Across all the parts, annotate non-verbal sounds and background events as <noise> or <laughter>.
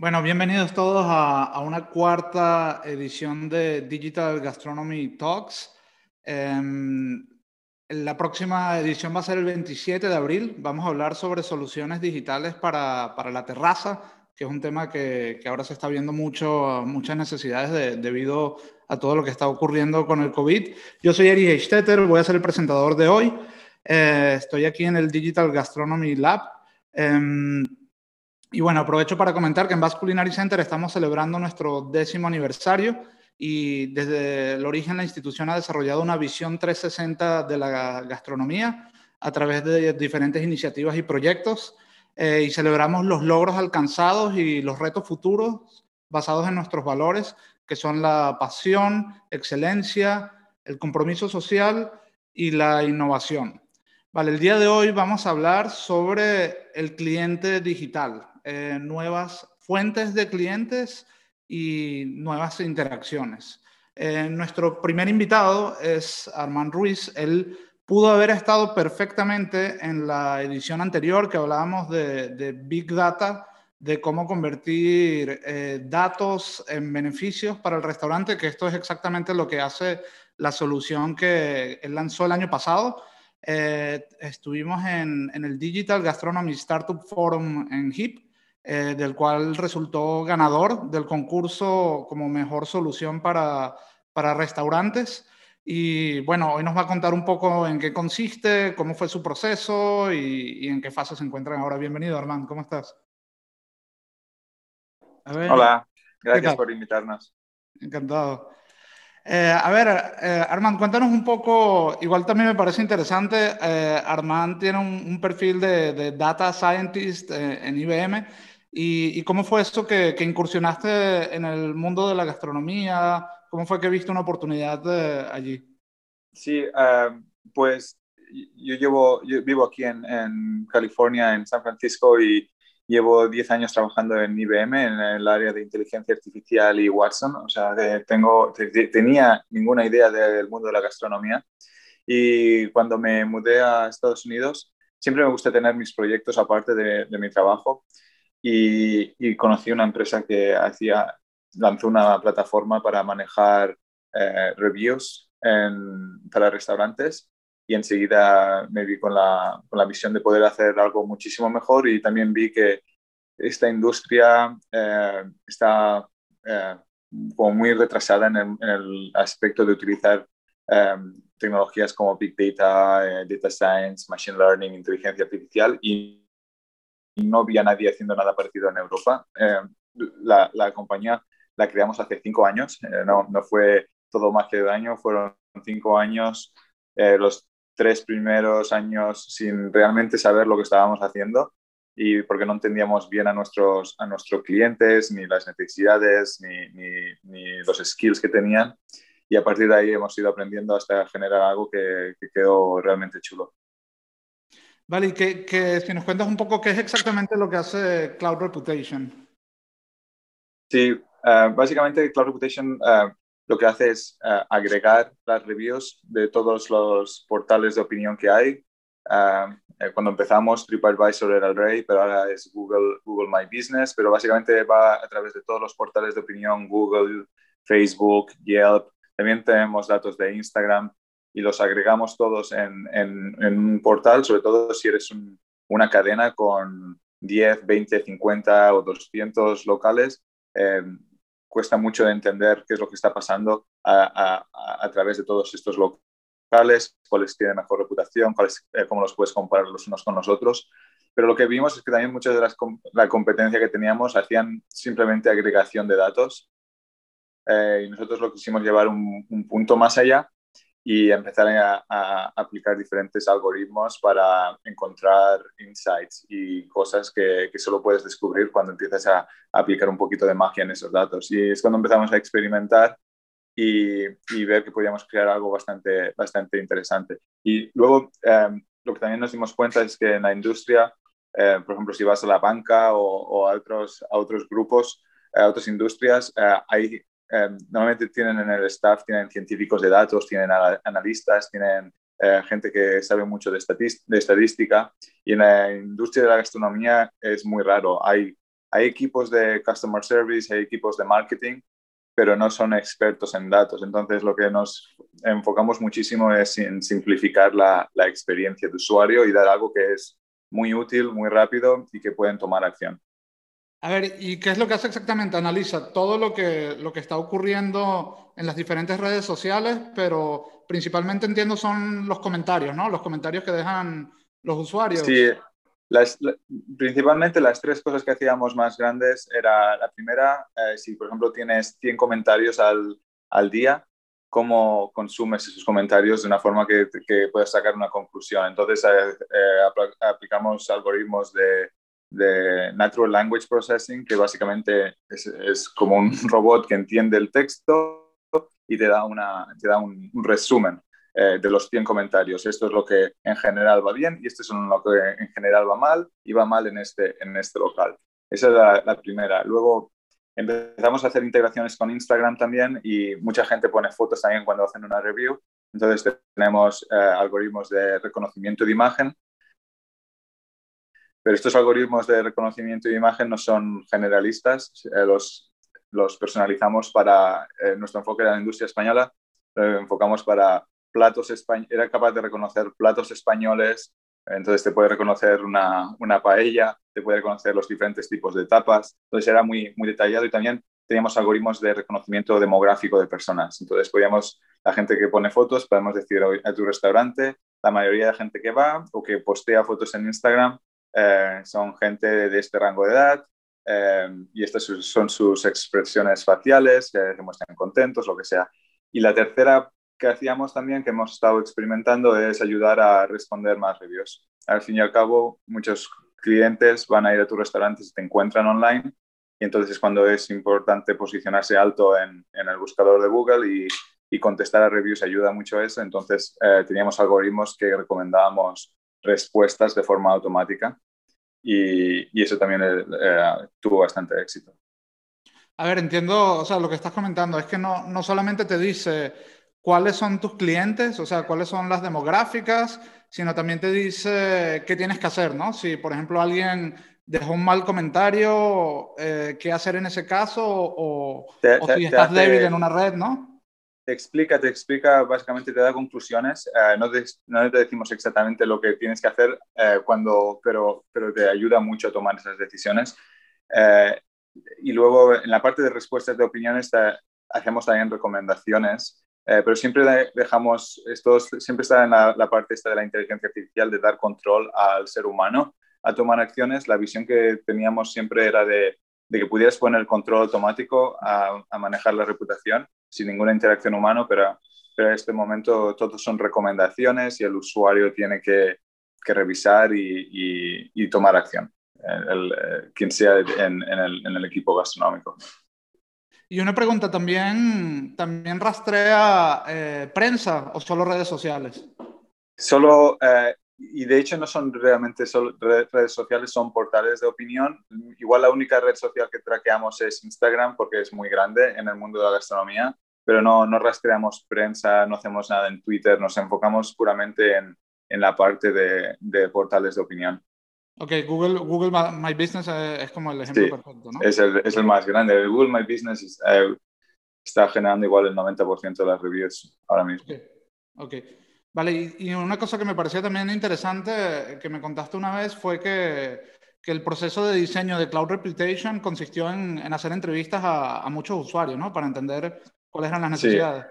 Bueno, bienvenidos todos a, una cuarta edición de Digital Gastronomy Talks. Em, la próxima edición va a ser el 27 de abril. Vamos a hablar sobre soluciones digitales para, la terraza, que es un tema que, ahora se está viendo mucho, muchas necesidades debido a todo lo que está ocurriendo con el COVID. Yo soy Eri Stetter, voy a ser el presentador de hoy. Eh, estoy aquí en el Digital Gastronomy Lab. Em, y bueno, aprovecho para comentar que en Basque Culinary Center estamos celebrando nuestro décimo aniversario y desde el origen la institución ha desarrollado una visión 360 de la gastronomía a través de diferentes iniciativas y proyectos eh, y celebramos los logros alcanzados y los retos futuros basados en nuestros valores, que son la pasión, excelencia, el compromiso social y la innovación. Vale, el día de hoy vamos a hablar sobre el cliente digital, eh, nuevas fuentes de clientes y nuevas interacciones. Eh, nuestro primer invitado es Armand Ruiz. Él pudo haber estado perfectamente en la edición anterior que hablábamos de, Big Data, de cómo convertir eh, datos en beneficios para el restaurante, que esto es exactamente lo que hace la solución que él lanzó el año pasado. estuvimos en, en, el Digital Gastronomy Startup Forum en HIP eh, del cual resultó ganador del concurso como mejor solución para, para restaurantes. Y bueno, hoy nos va a contar un poco en qué consiste, cómo fue su proceso y, en qué fase se encuentran ahora. Bienvenido, Armand, ¿cómo estás? Hola, gracias por invitarnos. Encantado. Eh, a ver, eh, Armand, cuéntanos un poco, igual también me parece interesante, eh, Armand tiene un, perfil de, de, Data Scientist en IBM ¿Y, cómo fue esto que, incursionaste en el mundo de la gastronomía? ¿Cómo fue que viste una oportunidad allí? Sí, eh, pues yo, llevo, yo vivo aquí en, en, California, en San Francisco, y llevo 10 años trabajando en IBM, en el área de inteligencia artificial y Watson. O sea, tengo, tenía ninguna idea del mundo de la gastronomía. Y cuando me mudé a Estados Unidos, siempre me gusta tener mis proyectos aparte de, de mi trabajo y, conocí una empresa que hacía, lanzó una plataforma para manejar eh, reviews para restaurantes y enseguida me vi con la, con la, visión de poder hacer algo muchísimo mejor y también vi que esta industria eh, está eh, como muy retrasada en el, aspecto de utilizar tecnologías como Big Data, Data Science, Machine Learning, inteligencia artificial y no había nadie haciendo nada parecido en Europa. Eh, la, la, compañía la creamos hace cinco años, eh, no, no, fue todo más que de año, fueron cinco años, eh, los tres primeros años sin realmente saber lo que estábamos haciendo y porque no entendíamos bien a nuestros, a nuestros clientes, ni las necesidades, ni, ni, ni, los skills que tenían. Y a partir de ahí hemos ido aprendiendo hasta generar algo que, que quedó realmente chulo. Vale, y que, si nos cuentas un poco qué es exactamente lo que hace Cloud Reputation. Sí, eh, básicamente Cloud Reputation eh, lo que hace es eh, agregar las reviews de todos los portales de opinión que hay. cuando empezamos, TripAdvisor era el rey, pero ahora es Google, Google My Business, pero básicamente va a través de todos los portales de opinión, Google, Facebook, Yelp. También tenemos datos de Instagram y los agregamos todos en, en, un portal, sobre todo si eres una cadena con 10, 20, 50 o 200 locales. Eh, cuesta mucho de entender qué es lo que está pasando a, través de todos estos locales, cuáles tienen mejor reputación, cuáles, eh, cómo los puedes comparar los unos con los otros. Pero lo que vimos es que también muchas de las la competencia que teníamos hacían simplemente agregación de datos eh, y nosotros lo quisimos llevar un punto más allá y empezar a, aplicar diferentes algoritmos para encontrar insights y cosas que, que, solo puedes descubrir cuando empiezas a, aplicar un poquito de magia en esos datos. Y es cuando empezamos a experimentar y, y ver que podíamos crear algo bastante, bastante interesante. Y luego em, lo que también nos dimos cuenta es que en la industria, eh, por ejemplo, si vas a la banca o, o a, otros, a otros grupos, a otras industrias, eh, hay Em, normalmente tienen en el staff, tienen científicos de datos, tienen analistas, tienen eh, gente que sabe mucho de, de, estadística y en la industria de la gastronomía es muy raro. Hay hay equipos de customer service, hay equipos de marketing, pero no son expertos en datos. Entonces, lo que nos enfocamos muchísimo es en simplificar la, la experiencia de usuario y dar algo que es muy útil, muy rápido y que pueden tomar acción. A ver, ¿y qué es lo que hace exactamente? Analiza todo lo que, lo que está ocurriendo en las diferentes redes sociales, pero principalmente entiendo son los comentarios, ¿no? Los comentarios que dejan los usuarios. Sí, las, principalmente las tres cosas que hacíamos más grandes era la primera, eh, si por ejemplo tienes 100 comentarios al, al, día, cómo consumes esos comentarios de una forma que, que puedas sacar una conclusión. Entonces eh, eh, aplicamos algoritmos de de Natural Language Processing, que básicamente es, es, como un <laughs> robot que entiende el texto y te da, una, te da un, resumen eh, de los 100 comentarios. Esto es lo que en general va bien y esto es lo que en general va mal y va mal en este, en este local. Esa es la, primera. Luego empezamos a hacer integraciones con Instagram también y mucha gente pone fotos también cuando hacen una review. Entonces tenemos eh, algoritmos de reconocimiento de imagen pero estos algoritmos de reconocimiento de imagen no son generalistas, eh, los, los personalizamos para eh, nuestro enfoque de la industria española, lo enfocamos para platos españoles, era capaz de reconocer platos españoles, entonces te puede reconocer una, una, paella, te puede reconocer los diferentes tipos de tapas, entonces era muy, muy detallado y también teníamos algoritmos de reconocimiento demográfico de personas, entonces podíamos, la gente que pone fotos, podemos decir a tu restaurante, la mayoría de gente que va o que postea fotos en Instagram eh, son gente de este rango de edad eh, y estas son sus expresiones faciales, que se muestran contentos, lo que sea. Y la tercera que hacíamos también, que hemos estado experimentando, es ayudar a responder más reviews. Al fin y al cabo, muchos clientes van a ir a tu restaurante si te encuentran online y entonces es cuando es importante posicionarse alto en, en el buscador de Google y, y, contestar a reviews ayuda mucho a eso. Entonces eh, teníamos algoritmos que recomendábamos respuestas de forma automática y, eso también eh, eh, tuvo bastante éxito. A ver, entiendo, o sea, lo que estás comentando es que no, no solamente te dice cuáles son tus clientes, o sea, cuáles son las demográficas, sino también te dice qué tienes que hacer, ¿no? Si, por ejemplo, alguien dejó un mal comentario, eh, ¿qué hacer en ese caso? O, si estás débil en una red, ¿no? Te explica, te explica, básicamente te da conclusiones. Eh, no, te, no, te, decimos exactamente lo que tienes que hacer, eh, cuando, pero, pero te ayuda mucho a tomar esas decisiones. Eh, y luego en la parte de respuestas de opiniones hacemos también recomendaciones, pero siempre dejamos, esto siempre está en la, la, parte esta de la inteligencia artificial de dar control al ser humano a tomar acciones. La visión que teníamos siempre era de, de que pudieras poner control automático a, a manejar la reputación sin ninguna interacción humana, pero, pero en este momento todos son recomendaciones y el usuario tiene que, que revisar y, y, tomar acción, el, eh, quien sea en, en, el, en, el, equipo gastronómico. Y una pregunta, ¿también, también rastrea eh, prensa o solo redes sociales? Solo, eh, y de hecho no son realmente solo redes sociales, son portales de opinión. Igual la única red social que traqueamos es Instagram porque es muy grande en el mundo de la gastronomía, pero no, no rastreamos prensa, no hacemos nada en Twitter, nos enfocamos puramente en, en la parte de, de, portales de opinión. Ok, Google, Google My Business es como el ejemplo perfecto, ¿no? Es el, es el más grande. El Google My Business eh, está generando igual el 90% de las reviews ahora mismo. Ok. okay. Vale, y, una cosa que me pareció también interesante que me contaste una vez fue que, que el proceso de diseño de Cloud Reputation consistió en, en hacer entrevistas a, a, muchos usuarios, ¿no? Para entender cuáles eran las necesidades.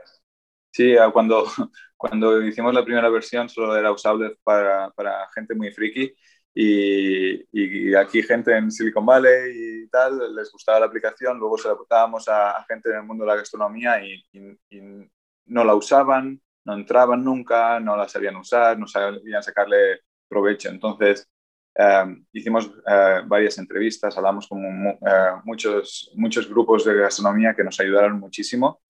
Sí, sí cuando, <laughs> cuando hicimos la primera versión solo era usable para, para gente muy friki y, y, aquí gente en Silicon Valley y tal les gustaba la aplicación, luego se la aportábamos a, a gente en el mundo de la gastronomía y, y no la usaban no entraban nunca, no la sabían usar, no sabían sacarle provecho. Entonces, eh, hicimos eh, varias entrevistas, hablamos con eh, muchos, muchos grupos de gastronomía que nos ayudaron muchísimo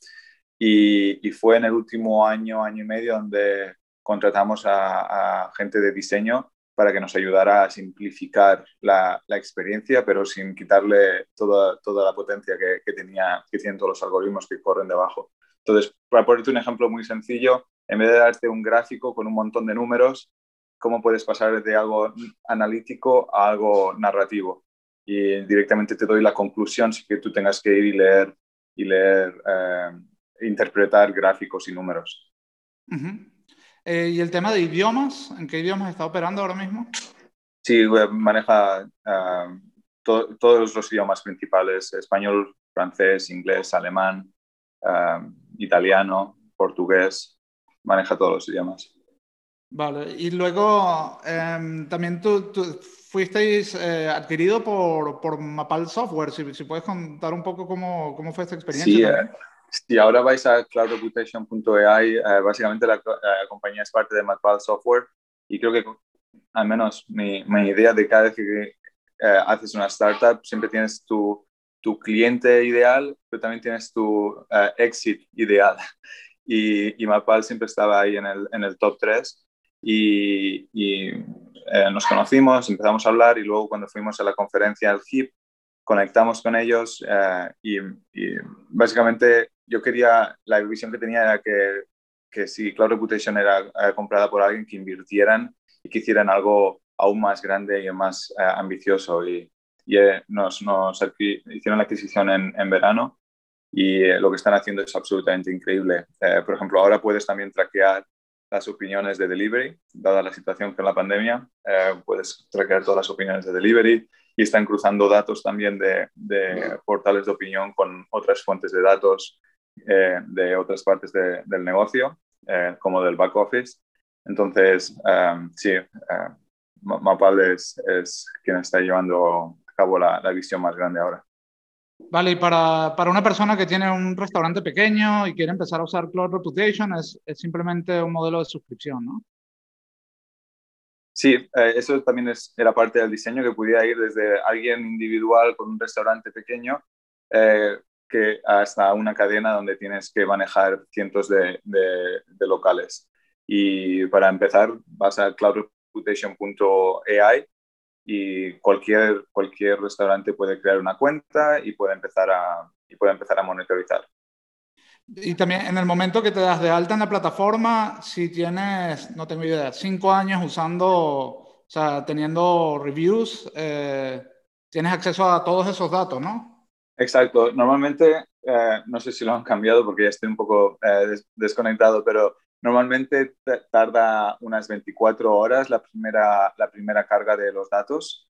y, fue en el último año, año y medio donde contratamos a, gente de diseño para que nos ayudara a simplificar la, experiencia, pero sin quitarle toda, toda la potencia que, que, tenía, que tienen todos los algoritmos que corren debajo. Entonces, para ponerte un ejemplo muy sencillo, en vez de darte un gráfico con un montón de números, ¿cómo puedes pasar de algo analítico a algo narrativo? y directamente te doy la conclusión sin que tú tengas que ir y leer, y leer eh, interpretar gráficos y números. Eh, ¿Y el tema de idiomas? ¿En qué idiomas está operando ahora mismo? Sí, maneja todos los idiomas principales, español, francés, inglés, alemán, italiano, portugués, maneja todos los idiomas. Vale, y luego em, también tú, fuisteis eh, adquirido por, por, Mapal Software, si, si, puedes contar un poco cómo, cómo fue esta experiencia. Sí, si eh, ahora vais a cloudreputation.ai, eh, básicamente la, compañía es parte de Mapal Software y creo que al menos mi, mi idea de cada vez que haces una startup, siempre tienes tu, tu cliente ideal, pero también tienes tu exit ideal. Y, y Mapal siempre estaba ahí en el, en el top 3 y, eh, nos conocimos, empezamos a hablar y luego cuando fuimos a la conferencia al HIP, conectamos con ellos eh, y, básicamente yo quería, la visión que tenía era que, que si Cloud Reputation era eh, comprada por alguien que invirtieran y que hicieran algo aún más grande y más ambicioso y, nos, nos, hicieron la adquisición en, en verano y lo que están haciendo es absolutamente increíble. por ejemplo, ahora puedes también traquear las opiniones de delivery, dada la situación con la pandemia, eh, puedes traquear todas las opiniones de delivery y están cruzando datos también de, portales de opinión con otras fuentes de datos eh, de otras partes del negocio, eh, como del back office. Entonces, sí, Mapal es, es, quien está llevando cabo la visión más grande ahora. Vale, y para, para, una persona que tiene un restaurante pequeño y quiere empezar a usar Cloud Reputation, es, es simplemente un modelo de suscripción, ¿no? Sí, eh, eso también es, era parte del diseño, que pudiera ir desde alguien individual con un restaurante pequeño eh, que hasta una cadena donde tienes que manejar cientos de, de, de locales. Y para empezar, vas a cloudreputation.ai y cualquier, cualquier restaurante puede crear una cuenta y puede empezar a, y puede empezar a monitorizar. Y también en el momento que te das de alta en la plataforma, si tienes, no tengo idea, cinco años usando, o sea, teniendo reviews, eh, tienes acceso a todos esos datos, ¿no? Exacto. Normalmente, eh, no sé si lo han cambiado porque ya estoy un poco eh, desconectado, pero Normalmente tarda unas 24 horas la primera, la primera carga de los datos,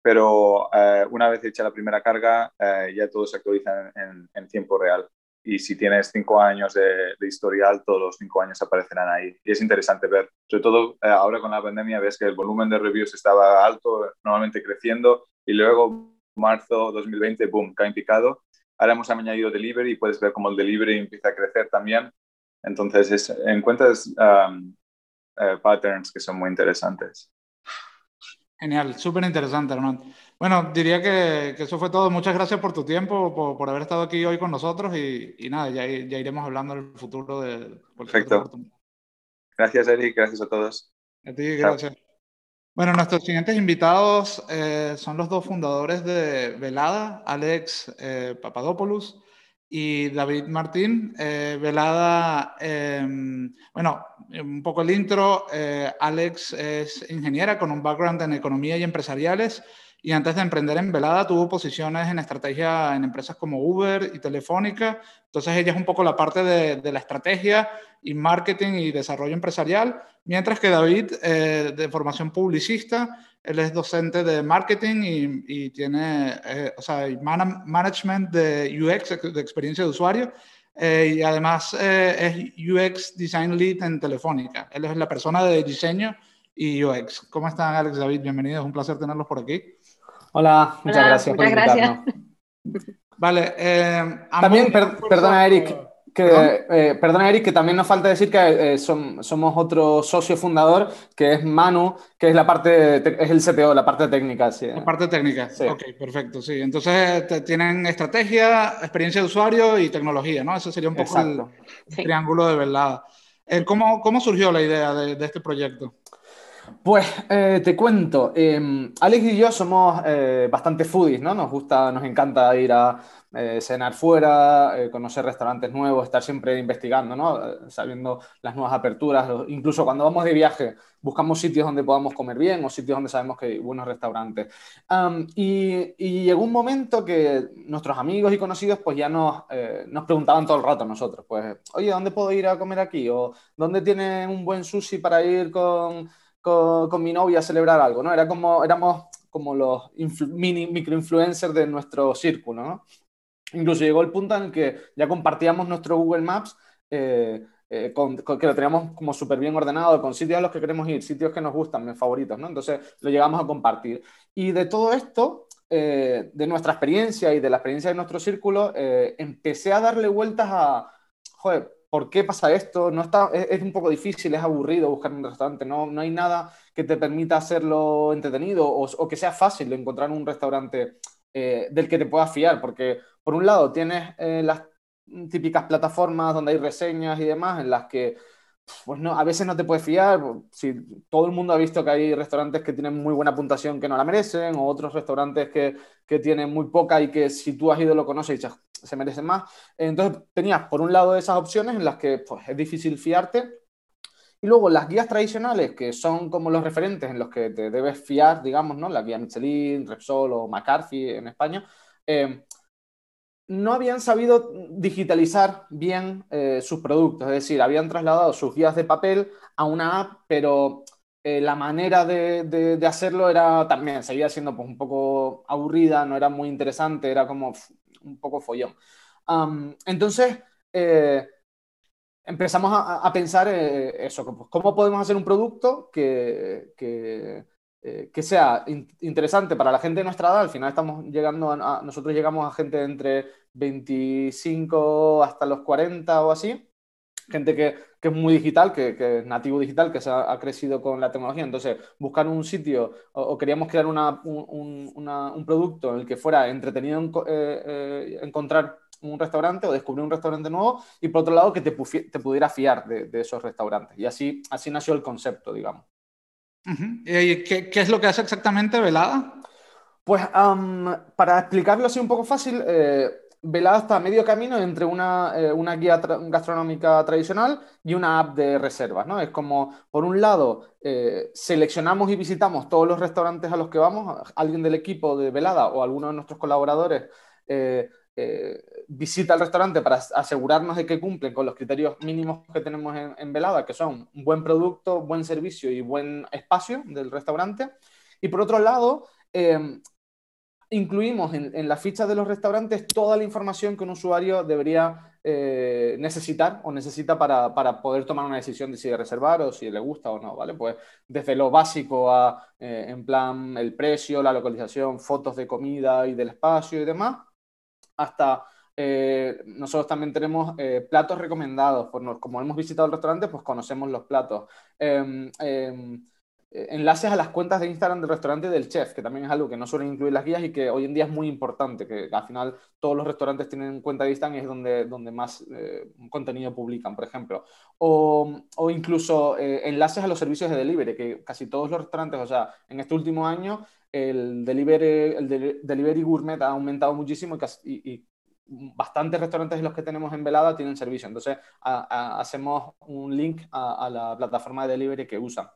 pero eh, una vez hecha la primera carga eh, ya todo se actualiza en, tiempo real. Y si tienes cinco años de, historial, todos los cinco años aparecerán ahí. Y es interesante ver, sobre todo eh, ahora con la pandemia, ves que el volumen de reviews estaba alto, normalmente creciendo, y luego marzo 2020, boom, cae en picado. Ahora hemos añadido delivery y puedes ver cómo el delivery empieza a crecer también entonces, encuentras um, eh, patterns que son muy interesantes. Genial, súper interesante, Hernán. Bueno, diría que, que, eso fue todo. Muchas gracias por tu tiempo, por, por haber estado aquí hoy con nosotros y, y nada, ya, ya, iremos hablando en el futuro de Perfecto. Gracias, Eric. Gracias a todos. A ti, gracias. Bueno, nuestros siguientes invitados eh, son los dos fundadores de Velada, Alex eh, Papadopoulos y David Martín. Eh, velada, em, bueno, un poco el intro. Eh, Alex es ingeniera con un background en economía y empresariales y antes de emprender en Velada tuvo posiciones en estrategia en empresas como Uber y Telefónica. Entonces ella es un poco la parte de, de la estrategia y marketing y desarrollo empresarial, mientras que David, eh, de formación publicista, él es docente de marketing y, y tiene, eh, o sea, management de UX, de experiencia de usuario, eh, y además es UX Design Lead en Telefónica. Él es la persona de diseño y UX. ¿Cómo están, Alex, David? Bienvenidos, un placer tenerlos por aquí. Hola, muchas gracias muchas por gracias. Vale. También, perdona, Eric, que, eh, perdona, Eric, que también nos falta decir que eh, somos otro socio fundador, que es Manu, que es la parte, es el CTO, la parte técnica. Sí. La parte técnica, sí. ok, perfecto, sí. Entonces tienen estrategia, experiencia de usuario y tecnología, ¿no? Ese sería un poco el triángulo de verdad. Eh, ¿cómo, ¿Cómo surgió la idea de, de este proyecto? Pues eh, te cuento, em, Alex y yo somos eh, bastante foodies, ¿no? Nos gusta, nos encanta ir a eh, cenar fuera, conocer restaurantes nuevos, estar siempre investigando, ¿no? Sabiendo las nuevas aperturas, incluso cuando vamos de viaje buscamos sitios donde podamos comer bien o sitios donde sabemos que hay buenos restaurantes. y, llegó un momento que nuestros amigos y conocidos pues ya nos, nos preguntaban todo el rato a nosotros, pues, oye, ¿dónde puedo ir a comer aquí? ¿O dónde tiene un buen sushi para ir con con, mi novia a celebrar algo, ¿no? Era como, éramos como los mini microinfluencers de nuestro círculo, ¿no? Incluso llegó el punto en el que ya compartíamos nuestro Google Maps, eh, eh, que lo teníamos como súper bien ordenado, con sitios a los que queremos ir, sitios que nos gustan, mis favoritos, ¿no? Entonces lo llegamos a compartir. Y de todo esto, eh, de nuestra experiencia y de la experiencia de nuestro círculo, empecé a darle vueltas a, joder, ¿por qué pasa esto? No está, es, un poco difícil, es aburrido buscar un restaurante, no, no hay nada que te permita hacerlo entretenido o, que sea fácil encontrar un restaurante eh, del que te puedas fiar, porque por un lado tienes eh, las típicas plataformas donde hay reseñas y demás en las que pues no, a veces no te puedes fiar. Si todo el mundo ha visto que hay restaurantes que tienen muy buena puntuación que no la merecen, o otros restaurantes que, que tienen muy poca y que si tú has ido lo conoces y se merecen más. Entonces tenías por un lado esas opciones en las que pues, es difícil fiarte. Y luego las guías tradicionales, que son como los referentes en los que te debes fiar, digamos, ¿no? La guía Michelin, Repsol o McCarthy en España. Eh, no habían sabido digitalizar bien eh, sus productos, es decir, habían trasladado sus guías de papel a una app, pero eh, la manera de, hacerlo era también, seguía siendo pues, un poco aburrida, no era muy interesante, era como un poco follón. entonces, eh, empezamos a, pensar eso, pues, cómo podemos hacer un producto que, eh, que sea interesante para la gente de nuestra edad. Al final estamos llegando nosotros llegamos a gente entre 25 hasta los 40 o así, gente que, que es muy digital, que, que, es nativo digital, que se ha, crecido con la tecnología. Entonces, buscar un sitio o, queríamos crear una, un, un, producto en el que fuera entretenido eh, eh, encontrar un restaurante o descubrir un restaurante nuevo y por otro lado que te, te pudiera fiar de, de, esos restaurantes. Y así, así nació el concepto, digamos. ¿Y qué, es lo que hace exactamente Velada? Pues para explicarlo así un poco fácil, eh, Velada está a medio camino entre una, eh, una guía gastronómica tradicional y una app de reservas. ¿no? Es como, por un lado, eh, seleccionamos y visitamos todos los restaurantes a los que vamos, alguien del equipo de Velada o alguno de nuestros colaboradores eh, visita al restaurante para asegurarnos de que cumplen con los criterios mínimos que tenemos en, Velada, que son buen producto, buen servicio y buen espacio del restaurante. Y por otro lado, em, incluimos en, la ficha de los restaurantes toda la información que un usuario debería eh, necesitar o necesita para, para, poder tomar una decisión de si reservar o si le gusta o no, ¿vale? Pues desde lo básico a, eh, en plan, el precio, la localización, fotos de comida y del espacio y demás, hasta eh, nosotros también tenemos platos recomendados. Por, como hemos visitado el restaurante, pues conocemos los platos. Em, em, enlaces a las cuentas de Instagram del restaurante y del chef, que también es algo que no suelen incluir las guías y que hoy en día es muy importante, que al final todos los restaurantes tienen cuenta de Instagram y es donde, donde más contenido publican, por ejemplo. O, o incluso enlaces a los servicios de delivery, que casi todos los restaurantes, o sea, en este último año el delivery, el delivery gourmet ha aumentado muchísimo y, bastantes restaurantes de los que tenemos en Velada tienen servicio. Entonces, hacemos un link a, la plataforma de delivery que usan.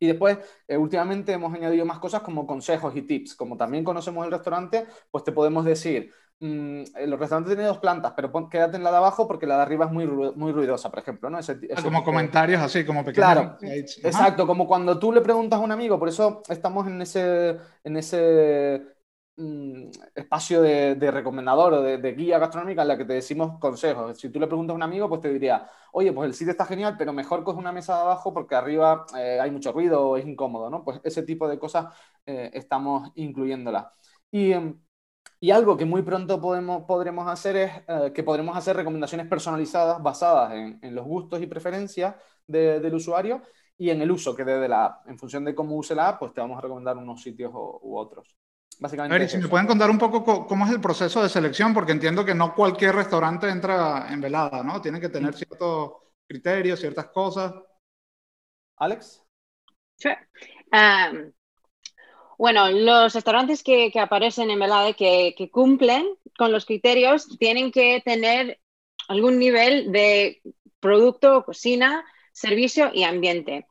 Y después, eh, últimamente hemos añadido más cosas como consejos y tips. Como también conocemos el restaurante, pues te podemos decir, Mm, los restaurantes tienen dos plantas, pero quédate en la de abajo porque la de arriba es muy, muy ruidosa, por ejemplo. ¿no? Ah, como comentarios así, como pequeños. Claro, exacto, como cuando tú le preguntas a un amigo, por eso estamos en ese, en ese mm, espacio de, recomendador o de, guía gastronómica en la que te decimos consejos. Si tú le preguntas a un amigo, pues te diría, oye, pues el sitio está genial, pero mejor coge una mesa de abajo porque arriba eh, hay mucho ruido o es incómodo, ¿no? Pues ese tipo de cosas eh, estamos incluyéndolas. Y em, y algo que muy pronto podemos, podremos hacer es eh, que podremos hacer recomendaciones personalizadas basadas en los gustos y preferencias del usuario y en el uso que dé de la app. En función de cómo use la app, pues te vamos a recomendar unos sitios u otros. Básicamente. A ver, si me pueden contar un poco cómo es el proceso de selección, porque entiendo que no cualquier restaurante entra en velada, ¿no? Tiene que tener ciertos criterios, ciertas cosas. Alex. bueno, los restaurantes que, aparecen en Velada que, que cumplen con los criterios tienen que tener algún nivel de producto, cocina, servicio y ambiente.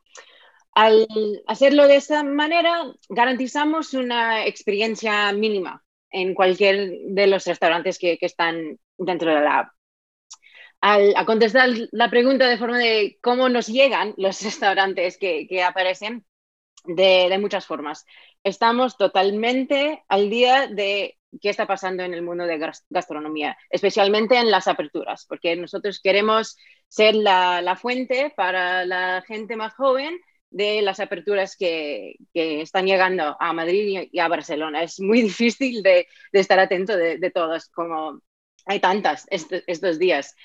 Al hacerlo de esta manera, garantizamos una experiencia mínima en cualquier de los restaurantes que, están dentro de la app. Al, a contestar la pregunta de forma de cómo nos llegan los <laughs> restaurantes que, aparecen, de, muchas formas. Estamos totalmente al día de qué está pasando en el mundo de gastronomía, especialmente en las aperturas, porque nosotros queremos ser la, la fuente para la gente más joven de las aperturas que, están llegando a Madrid y a Barcelona. Es muy <laughs> difícil de, estar atento de, todas, como hay tantas estos días.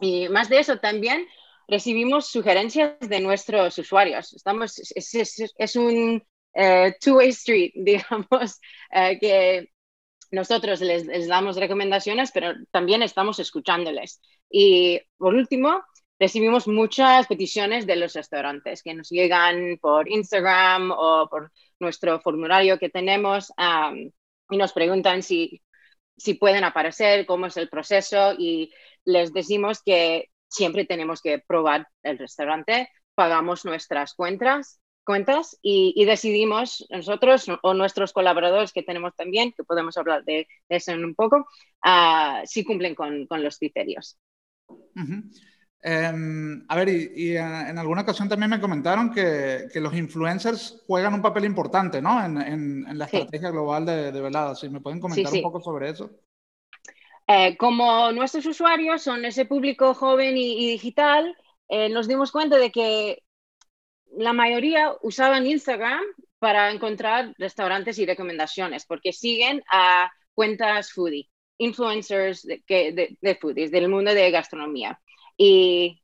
y más de eso también recibimos sugerencias de nuestros usuarios. Estamos, es, un eh, two-way street, <laughs> digamos, eh, que nosotros les, damos recomendaciones, pero también estamos escuchándoles. Y por último, recibimos muchas peticiones de los restaurantes que nos llegan por Instagram o por nuestro formulario que tenemos y nos preguntan si, si pueden aparecer, cómo es el proceso y les decimos que siempre tenemos que probar el restaurante, pagamos nuestras cuentas cuentas y, decidimos nosotros o nuestros colaboradores que tenemos también, que podemos hablar de, eso en un poco, uh, si cumplen con, con los criterios. Em, a ver, y, en alguna ocasión también me comentaron que, que, los influencers juegan un papel importante, ¿no? En, en, la estrategia global de, de Velada. ¿Sí me pueden comentar un poco sobre eso? Eh, como nuestros usuarios son ese público joven y, digital, eh, nos dimos cuenta de que la mayoría usaban Instagram para encontrar restaurantes y recomendaciones, porque siguen a cuentas foodie, influencers de, de, de foodies, del mundo de gastronomía. Y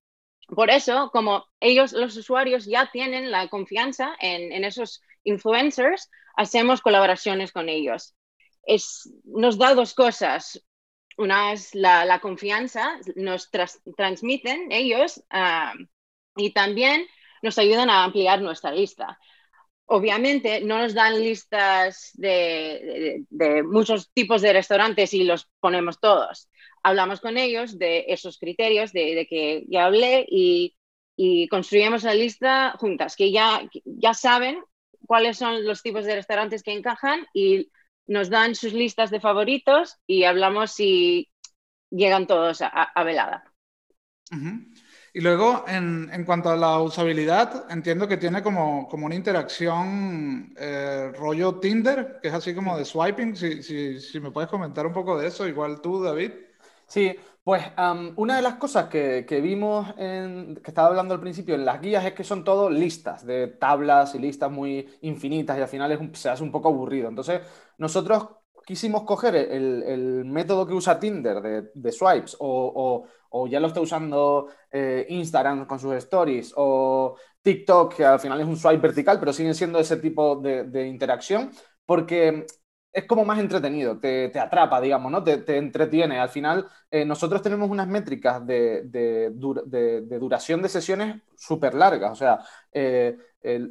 por eso, como ellos, los usuarios, ya tienen la confianza en, esos influencers, hacemos colaboraciones con ellos. Es, nos da dos cosas. Una es la, confianza, nos transmiten ellos ah, y también nos ayudan a ampliar nuestra lista. Obviamente no nos dan listas de, muchos tipos de restaurantes y los ponemos todos. Hablamos con ellos de esos criterios de, que ya hablé y, construimos la lista juntas, que ya, ya saben cuáles son los tipos de restaurantes que encajan y nos dan sus listas de favoritos y hablamos si llegan todos a, velada. Y luego, en, en, cuanto a la usabilidad, entiendo que tiene como, como una interacción eh, rollo Tinder, que es así como de swiping. Si, si, si, me puedes comentar un poco de eso, igual tú, David. Sí, pues una de las cosas que, que vimos, en, que estaba hablando al principio en las guías, es que son todo listas de tablas y listas muy infinitas y al final es se hace un poco aburrido. Entonces, nosotros quisimos coger el, el, método que usa Tinder de, de swipes o, o, ya lo está usando eh, Instagram con sus stories o TikTok, que al final es un swipe vertical, pero sigue siendo ese tipo de, de interacción, porque es como más entretenido, te, te atrapa, digamos, ¿no? Te, te entretiene. Al final, eh, nosotros tenemos unas métricas de, de, de duración de sesiones súper largas. O sea, eh,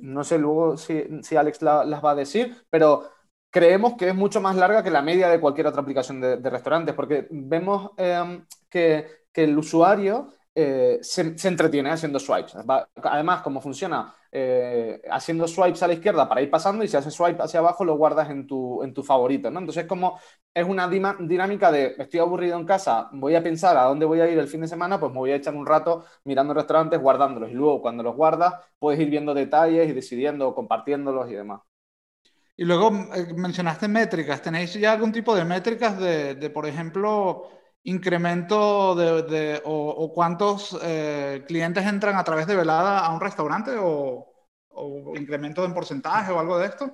no sé luego si, si Alex las va a decir, pero creemos que es mucho más larga que la media de cualquier otra aplicación de, restaurantes, porque vemos em, que, que, el usuario eh, se, entretiene haciendo swipes. además, como funciona eh, haciendo swipes a la izquierda para ir pasando y si haces swipe hacia abajo lo guardas en tu, en tu favorito, ¿no? Entonces, como es una dinámica de estoy aburrido en casa, voy a pensar a dónde voy a ir el fin de semana, pues me voy a echar un rato mirando restaurantes, guardándolos y luego cuando los guardas puedes ir viendo detalles y decidiendo, compartiéndolos y demás. Y luego eh, mencionaste métricas. ¿Tenéis ya algún tipo de métricas de, por ejemplo, incremento de, o, cuántos eh, clientes entran a través de velada a un restaurante o, incremento en porcentaje o algo de esto?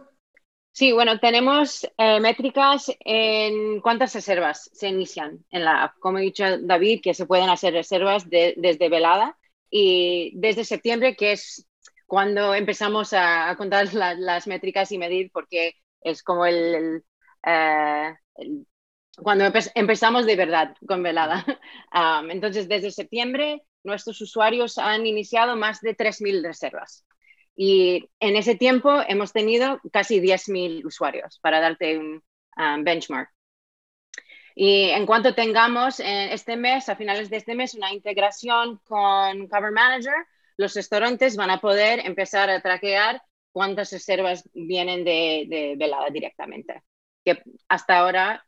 Sí, bueno, tenemos eh, métricas en cuántas reservas se inician en la app. Como ha dicho David, que se pueden hacer reservas desde velada y desde septiembre, que es cuando empezamos a, contar <laughs> las métricas y medir, porque es como el, eh, cuando empezamos de verdad con velada. <laughs> entonces, desde septiembre, nuestros usuarios han iniciado más de 3.000 reservas. Y en ese tiempo hemos tenido casi 10.000 usuarios, para darte un um, benchmark. Y en cuanto tengamos eh, este mes, a finales de este mes, una integración con Cover Manager, los restaurantes van a poder empezar a traquear cuántas reservas vienen de, de velada directamente. Que hasta ahora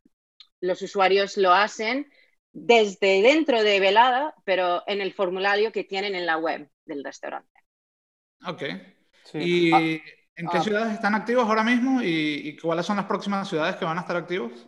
los usuarios lo hacen desde dentro de velada, pero en el formulario que tienen en la web del restaurante. Ok. ¿Y ah, en qué ah. ciudades están activos ahora mismo y, cuáles son las próximas ciudades que van a estar activos?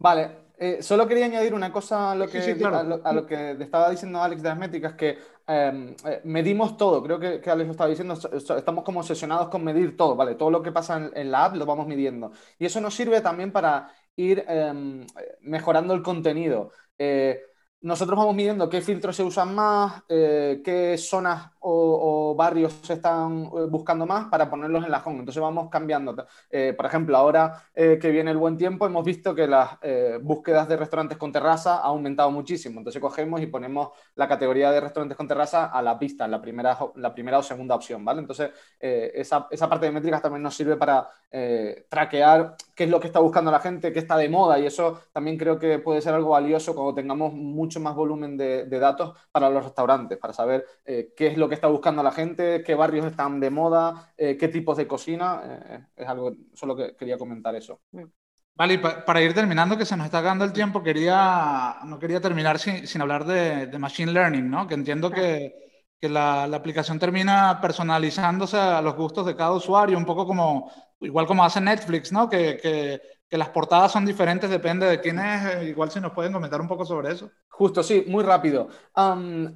Vale, eh, solo quería añadir una cosa a lo, que, a, lo, que estaba diciendo Alex de las métricas, que em, eh, medimos todo, creo que, que, Alex lo estaba diciendo, estamos como obsesionados con medir todo, ¿vale? Todo lo que pasa en, la app lo vamos midiendo. Y eso nos sirve también para ir em, mejorando el contenido. Eh, nosotros vamos midiendo qué filtros se usan más, qué zonas o, barrios se están eh, buscando más para ponerlos en la home. Entonces vamos cambiando. Eh, por ejemplo, ahora eh, que viene el buen tiempo, hemos visto que las búsquedas de restaurantes con terraza ha aumentado muchísimo. Entonces cogemos y ponemos la categoría de restaurantes con terraza a la pista, la primera, la primera o segunda opción, ¿vale? Entonces esa, esa, parte de métricas también nos sirve para traquear qué es lo que está buscando la gente, qué está de moda y eso también creo que puede ser algo valioso cuando tengamos mucho más volumen de, de datos para los restaurantes, para saber qué es lo que está buscando la gente, qué barrios están de moda, eh, qué tipos de cocina. Eh, es algo, solo que quería comentar eso. Vale, y para ir terminando, que se nos está acabando el tiempo, quería, no quería terminar sin, sin hablar de, de, Machine Learning, ¿no? Que entiendo que, que la, la, aplicación termina personalizándose a los gustos de cada usuario, un poco como, igual como hace Netflix, ¿no? Que, que, que las portadas son diferentes, depende de quién es. Igual si nos pueden comentar un poco sobre eso. Justo, sí, muy rápido.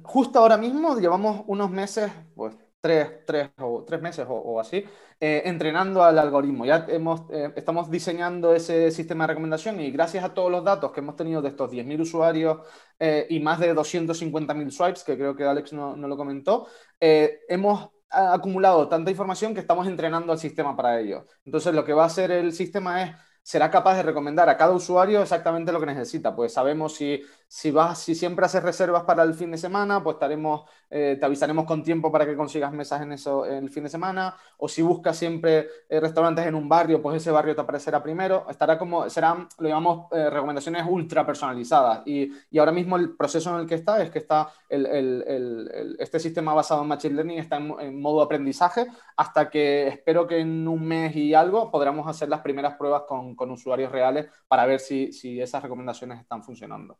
justo ahora mismo llevamos unos meses, pues tres, tres, o, tres meses o, así, eh, entrenando al algoritmo. Ya hemos, eh, estamos diseñando ese sistema de recomendación y gracias a todos los datos que hemos tenido de estos 10.000 usuarios eh, y más de 250.000 swipes, que creo que Alex no, no lo comentó, hemos acumulado tanta información que estamos entrenando al sistema para ello. Entonces, lo que va a hacer el sistema es será capaz de recomendar a cada usuario exactamente lo que necesita. Pues sabemos si, si, vas, si siempre haces reservas para el fin de semana, pues estaremos, eh, te avisaremos con tiempo para que consigas mesas en, eso, en el fin de semana. O si buscas siempre eh, restaurantes en un barrio, pues ese barrio te aparecerá primero. Estará como, serán, lo llamamos eh, recomendaciones ultra personalizadas. Y, y, ahora mismo el proceso en el que está es que está el, el, el, este sistema basado en Machine Learning está en, en modo aprendizaje hasta que espero que en un mes y algo podamos hacer las primeras pruebas con con usuarios reales para ver si, si esas recomendaciones están funcionando.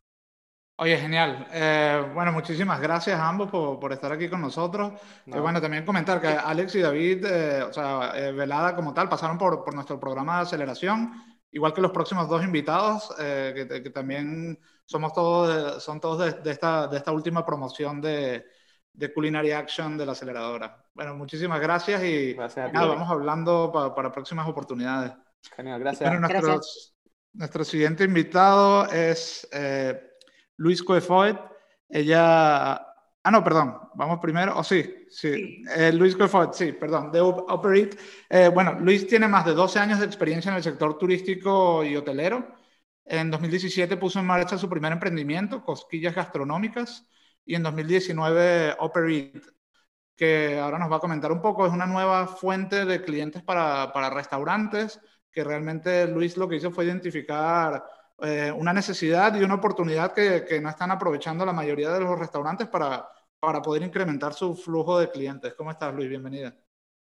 Oye, genial. Eh, bueno, muchísimas gracias a ambos por, por estar aquí con nosotros. Y bueno, también comentar que Alex y David, eh, o sea, eh, Velada como tal, pasaron por, por, nuestro programa de aceleración, igual que los próximos dos invitados, que, que, también somos todos son todos de, de, esta, de esta última promoción de, de Culinary Action de la aceleradora. Bueno, muchísimas gracias y nada, vamos hablando para, para próximas oportunidades. Genial, gracias. Nuestro, siguiente invitado es eh, Luis Coefoet. Ella. Ah, no, perdón. Vamos primero. Oh, sí, sí. Eh, Luis Coefoet, sí, perdón. De Operate. Eh, bueno, Luis tiene más de 12 años de experiencia en el sector turístico y hotelero. En 2017 puso en marcha su primer emprendimiento, Cosquillas Gastronómicas. Y en 2019, Operate, que ahora nos va a comentar un poco, es una nueva fuente de clientes para, para restaurantes que realmente Luis lo que hizo fue identificar eh, una necesidad y una oportunidad que, que, no están aprovechando la mayoría de los restaurantes para, para poder incrementar su flujo de clientes. ¿Cómo estás, Luis? Bienvenida.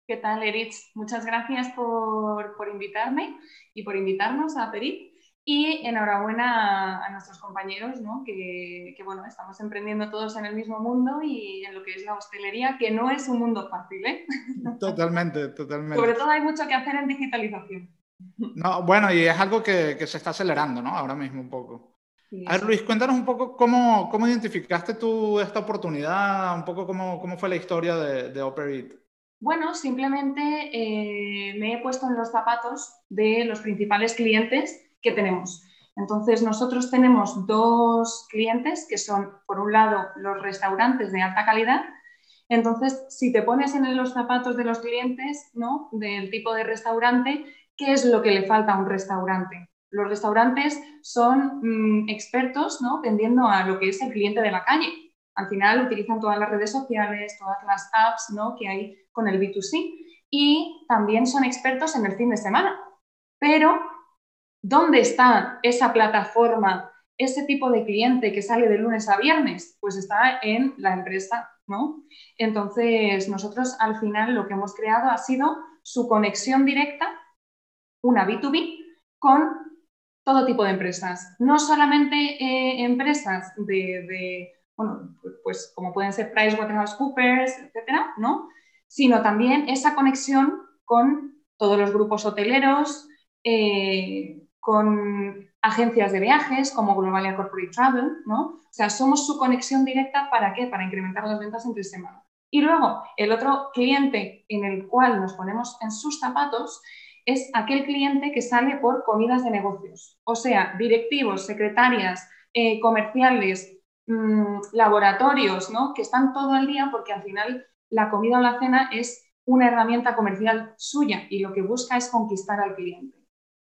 ¿Qué tal, Erich? Muchas gracias por, por invitarme y por invitarnos a Perit. Y enhorabuena a, nuestros compañeros, ¿no? que, que, bueno, estamos emprendiendo todos en el mismo mundo y en lo que es la hostelería, que no es un mundo fácil. ¿eh? Totalmente, totalmente. <laughs> Sobre todo hay mucho que hacer en digitalización. No, bueno, y es algo que, que, se está acelerando, ¿no? Ahora mismo un poco. A ver, Luis, cuéntanos un poco cómo, cómo identificaste tú esta oportunidad, un poco cómo, cómo fue la historia de, de Operate. Bueno, simplemente eh, me he puesto en los zapatos de los principales clientes que tenemos. Entonces, nosotros tenemos dos clientes que son, por un lado, los restaurantes de alta calidad. Entonces, si te pones en los zapatos de los clientes, ¿no? Del tipo de restaurante, ¿Qué es lo que le falta a un restaurante? Los restaurantes son mm, expertos ¿no? tendiendo a lo que es el cliente de la calle. Al final utilizan todas las redes sociales, todas las apps ¿no? que hay con el B2C. y también son expertos en el fin de semana. Pero, ¿dónde está esa plataforma, ese tipo de cliente que sale de lunes a viernes? Pues está en la empresa, ¿no? Entonces, nosotros al final lo que hemos creado ha sido su conexión directa, una B2B, con todo tipo de empresas. No solamente eh, empresas de, bueno, pues como pueden ser PricewaterhouseCoopers, etcétera, ¿no? Sino también esa conexión con todos los grupos hoteleros, eh, con agencias de viajes como Globalia Corporate Travel, ¿no? O sea, somos su conexión directa para qué? Para incrementar las ventas entre semana. Y luego, el otro cliente en el cual nos ponemos en sus zapatos es aquel cliente que sale por comidas de negocios, o sea, directivos, secretarias, eh, comerciales, mm, laboratorios, ¿no? que están todo el día porque al final la comida o la cena es una herramienta comercial suya y lo que busca es conquistar al cliente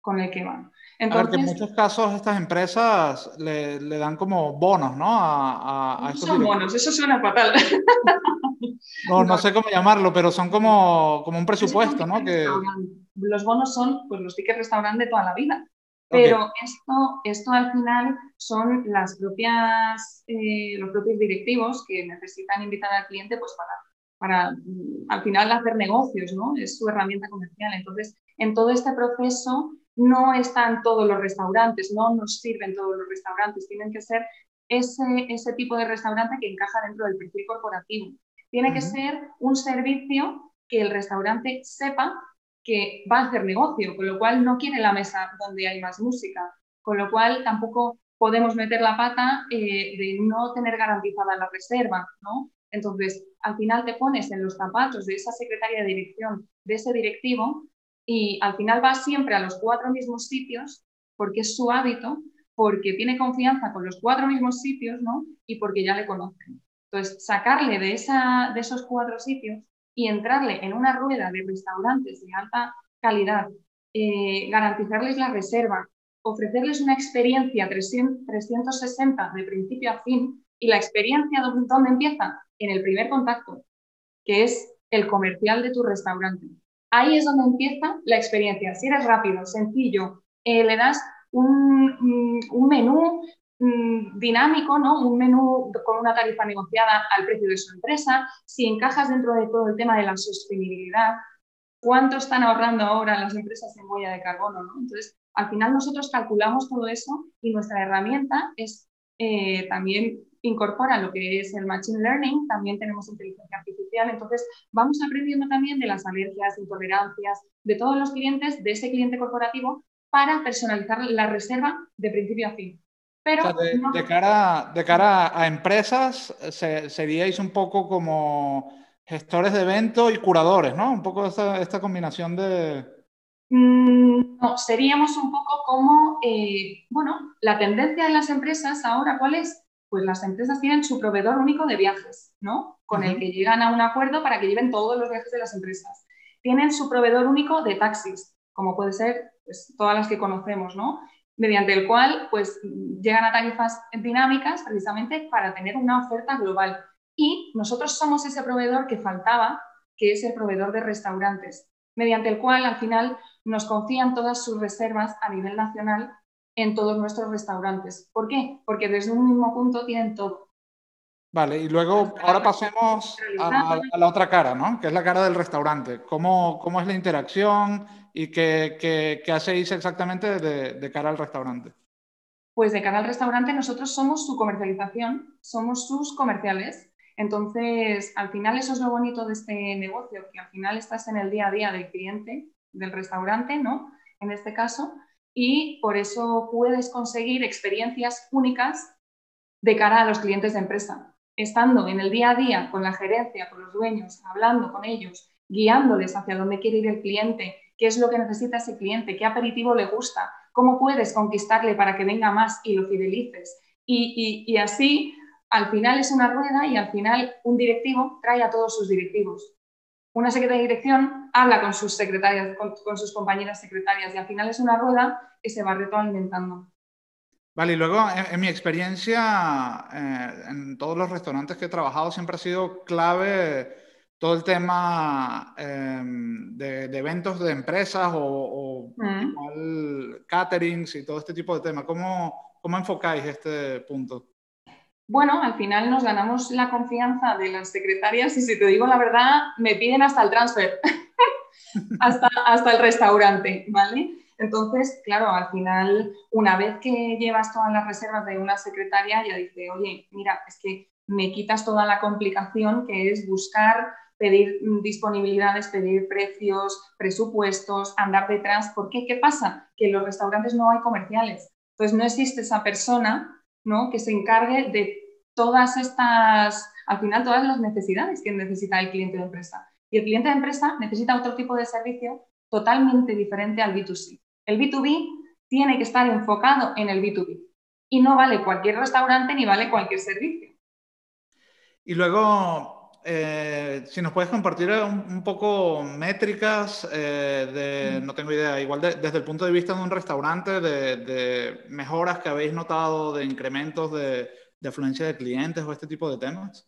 con el que van. Entonces, en muchos casos estas empresas le, dan como bonos, ¿no? A, a, son bonos, eso suena fatal. <laughs> No, no sé cómo llamarlo, pero son como, como un presupuesto, ¿no? Que... Los bonos son pues, los tickets restaurante de toda la vida. Pero esto, esto al final son las propias, eh, los propios directivos que necesitan invitar al cliente pues, para, para mm, al final hacer negocios, ¿no? Es su herramienta comercial. Entonces, en todo este proceso no están todos los restaurantes, no nos sirven todos los restaurantes, tienen que ser ese, ese tipo de restaurante que encaja dentro del perfil corporativo. Tiene que ser un servicio que el restaurante sepa que va a hacer negocio, con lo cual no quiere la mesa donde hay más música, con lo cual tampoco podemos meter la pata eh, de no tener garantizada la reserva, ¿no? Entonces, al final te pones en los zapatos de esa secretaria de dirección, de ese directivo, y al final va siempre a los cuatro mismos sitios porque es su hábito, porque tiene confianza con los cuatro mismos sitios, ¿no? Y porque ya le conocen. Entonces, sacarle de, esa, de esos cuatro sitios y entrarle en una rueda de restaurantes de alta calidad, eh, garantizarles la reserva, ofrecerles una experiencia 360 de principio a fin y la experiencia ¿dónde empieza? En el primer contacto, que es el comercial de tu restaurante. Ahí es donde empieza la experiencia. Si eres rápido, sencillo, eh, le das un, un menú Mm, dinámico, ¿no? Un menú con una tarifa negociada al precio de su empresa, si encajas dentro de todo el tema de la sostenibilidad, cuánto están ahorrando ahora las empresas en huella de carbono, ¿no? Entonces, al final nosotros calculamos todo eso y nuestra herramienta es eh, también incorpora lo que es el Machine Learning, también tenemos inteligencia artificial, entonces vamos aprendiendo también de las alergias, intolerancias, de todos los clientes, de ese cliente corporativo, para personalizar la reserva de principio a fin de, cara, de cara a empresas, seríais un poco como gestores de evento y curadores, ¿no? Un poco esta, esta combinación de... Mm, no, seríamos un poco como, eh, bueno, la tendencia en las empresas ahora, ¿cuál es? Pues las empresas tienen su proveedor único de viajes, ¿no? Con el que llegan a un acuerdo para que lleven todos los viajes de las empresas. Tienen su proveedor único de taxis, como puede ser pues, todas las que conocemos, ¿no? mediante el cual pues, llegan a tarifas dinámicas precisamente para tener una oferta global. Y nosotros somos ese proveedor que faltaba, que es el proveedor de restaurantes, mediante el cual al final nos confían todas sus reservas a nivel nacional en todos nuestros restaurantes. ¿Por qué? Porque desde un mismo punto tienen todo. Vale, y luego ahora pasemos a, la otra cara, ¿no? Que es la cara del restaurante. ¿Cómo, cómo es la interacción y qué, qué, hacéis exactamente de, de, cara al restaurante? Pues de cara al restaurante nosotros somos su comercialización, somos sus comerciales. Entonces, al final eso es lo bonito de este negocio, que al final estás en el día a día del cliente, del restaurante, ¿no? En este caso, y por eso puedes conseguir experiencias únicas de cara a los clientes de empresa estando en el día a día con la gerencia, con los dueños, hablando con ellos, guiándoles hacia dónde quiere ir el cliente, qué es lo que necesita ese cliente, qué aperitivo le gusta, cómo puedes conquistarle para que venga más y lo fidelices. Y, así, al final es una rueda y al final un directivo trae a todos sus directivos. Una secretaria de dirección habla con sus secretarias, con, sus compañeras secretarias y al final es una rueda que se va retroalimentando. Vale, y luego en, mi experiencia, eh, en todos los restaurantes que he trabajado, siempre ha sido clave todo el tema em, de, eventos de empresas o, mm. caterings y todo este tipo de temas. ¿Cómo, ¿Cómo enfocáis este punto? Bueno, al final nos ganamos la confianza de las secretarias y si te digo la verdad, me piden hasta el transfer, <laughs> hasta, hasta el restaurante, ¿vale? Entonces, claro, al final, una vez que llevas todas las reservas de una secretaria, ya dice, oye, mira, es que me quitas toda la complicación que es buscar, pedir disponibilidades, pedir precios, presupuestos, andar detrás. ¿Por qué? ¿Qué pasa? Que en los restaurantes no hay comerciales. Entonces, no existe esa persona ¿no? que se encargue de todas estas, al final, todas las necesidades que necesita el cliente de empresa. Y el cliente de empresa necesita otro tipo de servicio totalmente diferente al B2C. El B2B tiene que estar enfocado en el B2B y no vale cualquier restaurante ni vale cualquier servicio. Y luego, eh, si nos puedes compartir un, poco métricas eh, de, no tengo idea, igual desde el punto de vista de un restaurante, de, mejoras que habéis notado, de incrementos de, afluencia de clientes o este tipo de temas.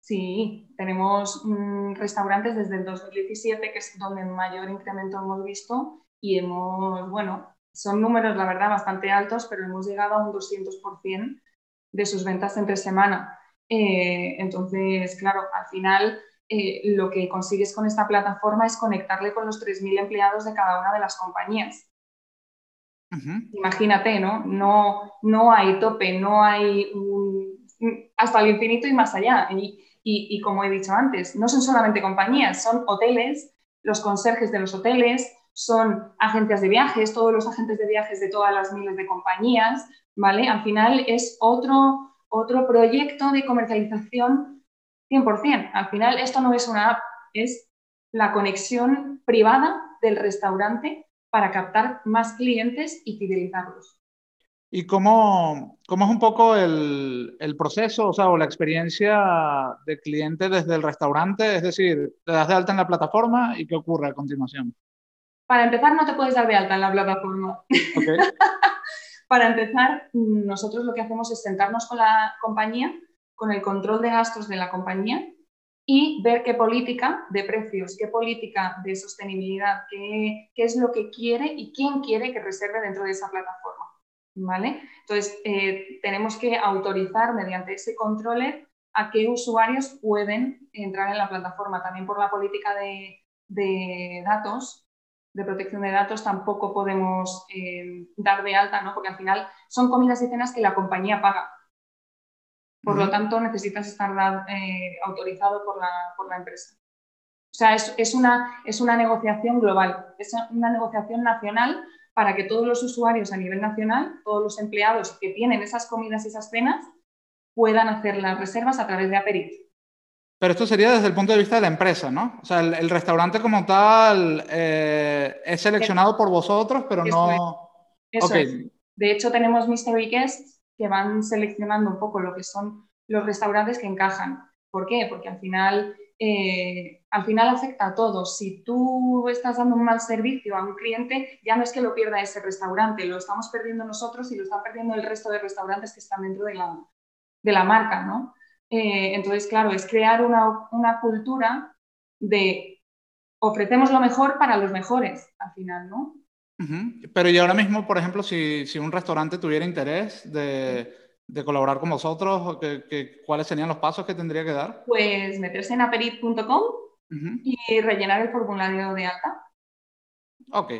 Sí, tenemos mm, restaurantes desde el 2017, que es donde mayor incremento hemos visto, y hemos, bueno, son números, la verdad, bastante altos, pero hemos llegado a un 200% de sus ventas entre semana. Eh, entonces, claro, al final eh, lo que consigues con esta plataforma es conectarle con los 3.000 empleados de cada una de las compañías. Imagínate, ¿no? ¿no? No hay tope, no hay hasta el infinito y más allá. Y, y, como he dicho antes, no son solamente compañías, son hoteles, los conserjes de los hoteles, son agencias de viajes, todos los agentes de viajes de todas las miles de compañías, ¿vale? Al final es otro, otro proyecto de comercialización 100%. Al final esto no es una app, es la conexión privada del restaurante para captar más clientes y fidelizarlos. ¿Y cómo, cómo es un poco el, el, proceso, o sea, o la experiencia de cliente desde el restaurante? Es decir, te das de alta en la plataforma y qué ocurre a continuación. Para empezar, no te puedes dar de alta en la plataforma. <laughs> Para empezar, nosotros lo que hacemos es sentarnos con la compañía, con el control de gastos de la compañía y ver qué política de precios, qué política de sostenibilidad, qué, es lo que quiere y quién quiere que reserve dentro de esa plataforma. ¿vale? Entonces, eh, tenemos que autorizar mediante ese controller a qué usuarios pueden entrar en la plataforma. También por la política de datos, de protección de datos tampoco podemos eh, dar de alta, ¿no? porque al final son comidas y cenas que la compañía paga. Por lo tanto, necesitas estar eh, autorizado por la, por la, empresa. O sea, es, es, una, es una negociación global, es una negociación nacional para que todos los usuarios a nivel nacional, todos los empleados que tienen esas comidas y esas cenas, puedan hacer las reservas a través de Aperit. Pero esto sería desde el punto de vista de la empresa, ¿no? O sea, el, restaurante como tal eh, es seleccionado por vosotros, pero no... Eso De hecho, tenemos Mystery Guests que van seleccionando un poco lo que son los restaurantes que encajan. ¿Por qué? Porque al final, eh, al final afecta a todos. Si tú estás dando un mal servicio a un cliente, ya no es que lo pierda ese restaurante, lo estamos perdiendo nosotros y lo están perdiendo el resto de restaurantes que están dentro de la, de la marca, ¿no? Eh, entonces, claro, es crear una, cultura de ofrecemos lo mejor para los mejores al final, ¿no? Pero y ahora mismo, por ejemplo, si, un restaurante tuviera interés de, colaborar con vosotros, cuáles serían los pasos que tendría que dar? Pues meterse en aperit.com y rellenar el formulario de alta. Ok.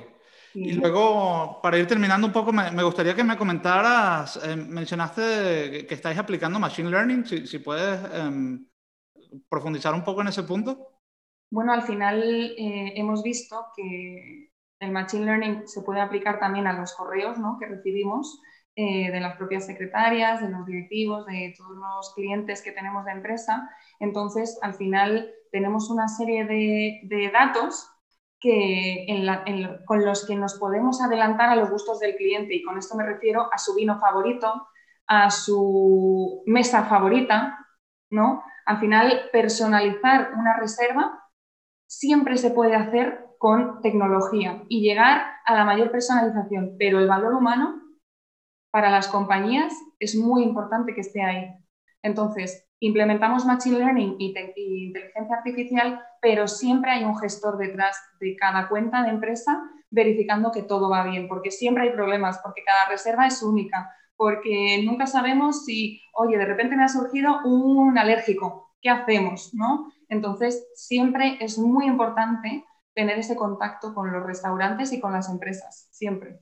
Y luego, para ir terminando un poco, me, gustaría que me comentaras, eh, mencionaste que estáis aplicando Machine Learning, si, puedes em, profundizar un poco en ese punto. Bueno, al final eh, hemos visto que el Machine Learning se puede aplicar también a los correos ¿no? que recibimos eh, de las propias secretarias, de los directivos, de todos los clientes que tenemos de empresa. Entonces, al final tenemos una serie de, de datos que con los que nos podemos adelantar a los gustos del cliente y con esto me refiero a su vino favorito, a su mesa favorita, ¿no? Al final, personalizar una reserva siempre se puede hacer con tecnología y llegar a la mayor personalización, pero el valor humano para las compañías es muy importante que esté ahí. Entonces, implementamos Machine Learning y, inteligencia artificial, pero siempre hay un gestor detrás de cada cuenta de empresa verificando que todo va bien, porque siempre hay problemas, porque cada reserva es única, porque nunca sabemos si, oye, de repente me ha surgido un alérgico, ¿qué hacemos? ¿no? Entonces, siempre es muy importante tener ese contacto con los restaurantes y con las empresas, siempre.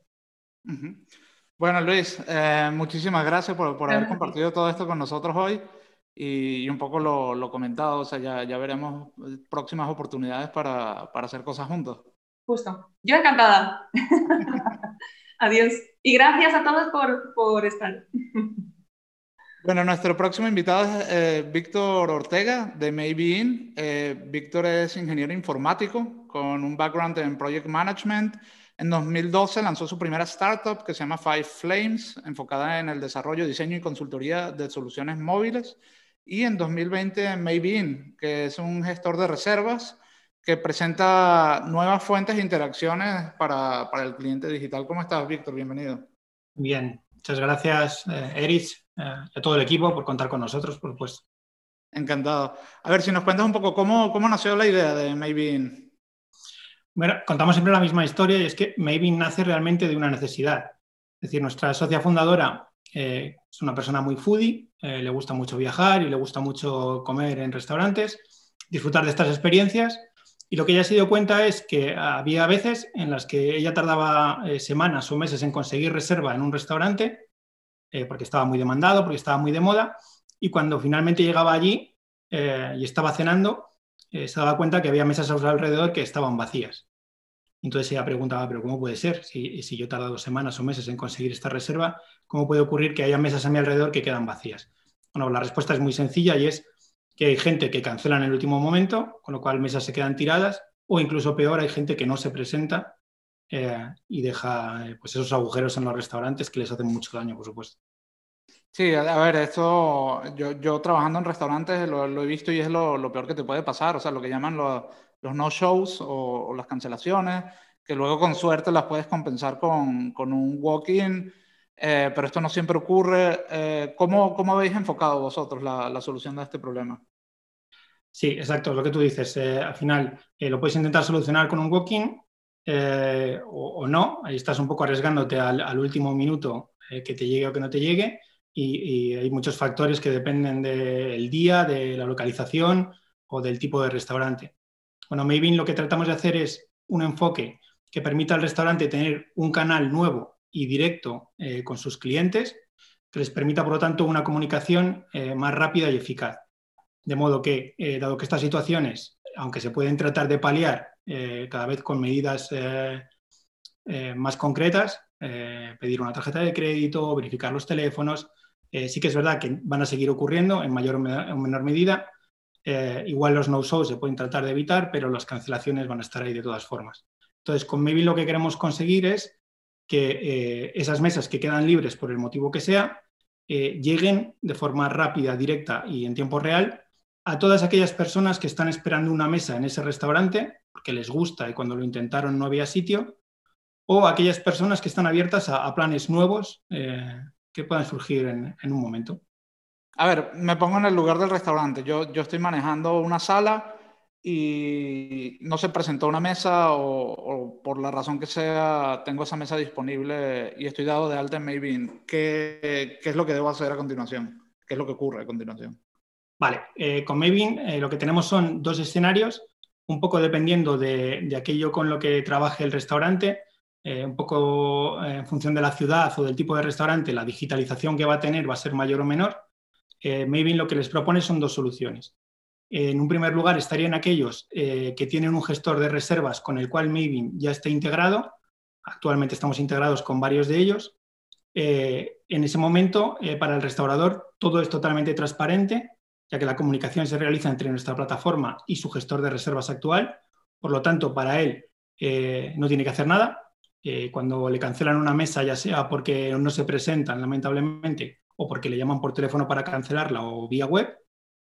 Bueno, Luis, eh, muchísimas gracias por, por haber compartido todo esto con nosotros hoy y, un poco lo, lo, comentado, o sea, ya, ya veremos próximas oportunidades para, para hacer cosas juntos. Justo, yo encantada. <laughs> Adiós. Y gracias a todos por, por estar. Bueno, nuestro próximo invitado es eh, Víctor Ortega de Maybe eh, Víctor es ingeniero informático con un background en project management. En 2012 lanzó su primera startup que se llama Five Flames, enfocada en el desarrollo, diseño y consultoría de soluciones móviles. Y en 2020 Maybe que es un gestor de reservas que presenta nuevas fuentes de interacciones para, para el cliente digital. ¿Cómo estás, Víctor? Bienvenido. Bien, muchas gracias, eh, Erich eh, a todo el equipo por contar con nosotros, por supuesto. Encantado. A ver, si nos cuentas un poco cómo, cómo nació la idea de Maybe Bueno, contamos siempre la misma historia y es que Maybe nace realmente de una necesidad. Es decir, nuestra socia fundadora eh, es una persona muy foodie, eh, le gusta mucho viajar y le gusta mucho comer en restaurantes, disfrutar de estas experiencias. Y lo que ella se dio cuenta es que había veces en las que ella tardaba semanas o meses en conseguir reserva en un restaurante eh, porque estaba muy demandado, porque estaba muy de moda, y cuando finalmente llegaba allí eh, y estaba cenando, eh, se daba cuenta que había mesas a su alrededor que estaban vacías. Entonces ella preguntaba, pero ¿cómo puede ser? Si, yo he tardado semanas o meses en conseguir esta reserva, ¿cómo puede ocurrir que haya mesas a mi alrededor que quedan vacías? Bueno, la respuesta es muy sencilla y es que hay gente que cancela en el último momento, con lo cual mesas se quedan tiradas, o incluso peor, hay gente que no se presenta eh, y deja eh, pues esos agujeros en los restaurantes que les hacen mucho daño, por supuesto. Sí, a ver, esto yo, yo trabajando en restaurantes lo, he visto y es lo, lo, peor que te puede pasar, o sea, lo que llaman los no-shows o, las cancelaciones, que luego con suerte las puedes compensar con, con un walk-in, eh, pero esto no siempre ocurre. ¿cómo, ¿cómo, habéis enfocado vosotros la, solución de este problema? Sí, exacto, lo que tú dices. al final lo puedes intentar solucionar con un walk-in eh, o, no, ahí estás un poco arriesgándote al, último minuto eh, que te llegue o que no te llegue y, hay muchos factores que dependen del día, de la localización o del tipo de restaurante. Bueno, Maybe lo que tratamos de hacer es un enfoque que permita al restaurante tener un canal nuevo y directo eh, con sus clientes, que les permita, por lo tanto, una comunicación más rápida y eficaz. De modo que, dado que estas situaciones, aunque se pueden tratar de paliar eh, cada vez con medidas eh, eh, más concretas, pedir una tarjeta de crédito, verificar los teléfonos. sí que es verdad que van a seguir ocurriendo en mayor o menor medida. Igual los no-shows se pueden tratar de evitar, pero las cancelaciones van a estar ahí de todas formas. Entonces, con Maybe lo que queremos conseguir es que esas mesas que quedan libres por el motivo que sea, lleguen de forma rápida, directa y en tiempo real a todas aquellas personas que están esperando una mesa en ese restaurante porque les gusta y cuando lo intentaron no había sitio, o aquellas personas que están abiertas a, planes nuevos eh, que puedan surgir en, un momento. A ver, me pongo en el lugar del restaurante. Yo, yo estoy manejando una sala y no se presentó una mesa o, por la razón que sea tengo esa mesa disponible y estoy dado de alta en Maybe. ¿Qué, ¿Qué es lo que debo hacer a continuación? ¿Qué es lo que ocurre a continuación? Vale, eh, con Maven eh, lo que tenemos son dos escenarios, un poco dependiendo de, aquello con lo que trabaje el restaurante, eh, un poco en función de la ciudad o del tipo de restaurante, la digitalización que va a tener va a ser mayor o menor. Maven lo que les propone son dos soluciones. En un primer lugar estarían aquellos que tienen un gestor de reservas con el cual Maven ya está integrado. Actualmente estamos integrados con varios de ellos. en ese momento, para el restaurador, todo es totalmente transparente ya que la comunicación se realiza entre nuestra plataforma y su gestor de reservas actual. Por lo tanto, para él eh, no tiene que hacer nada. Eh, cuando le cancelan una mesa, ya sea porque no se presentan, lamentablemente, o porque le llaman por teléfono para cancelarla o vía web,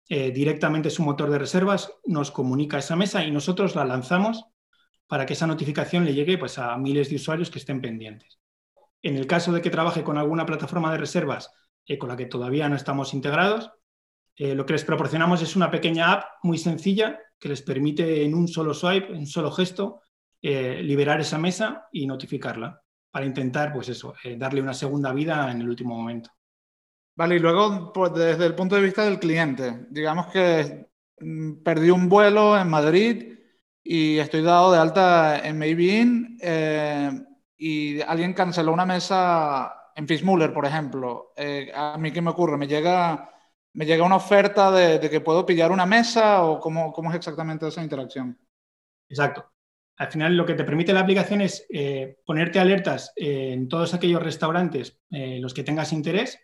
eh, directamente su motor de reservas nos comunica esa mesa y nosotros la lanzamos para que esa notificación le llegue pues, a miles de usuarios que estén pendientes. En el caso de que trabaje con alguna plataforma de reservas con la que todavía no estamos integrados, lo que les proporcionamos es una pequeña app muy sencilla que les permite en un solo swipe, en un solo gesto, liberar esa mesa y notificarla para intentar, pues eso, darle una segunda vida en el último momento. Vale, y luego, pues, desde el punto de vista del cliente, digamos que mm, perdí un vuelo en Madrid y estoy dado de alta en Maybe eh, y alguien canceló una mesa en Fishmuller, por ejemplo. Eh, ¿A mí qué me ocurre? ¿Me llega, me llega una oferta de, que puedo pillar una mesa o cómo, cómo, es exactamente esa interacción? Exacto. Al final lo que te permite la aplicación es eh, ponerte alertas en todos aquellos restaurantes los que tengas interés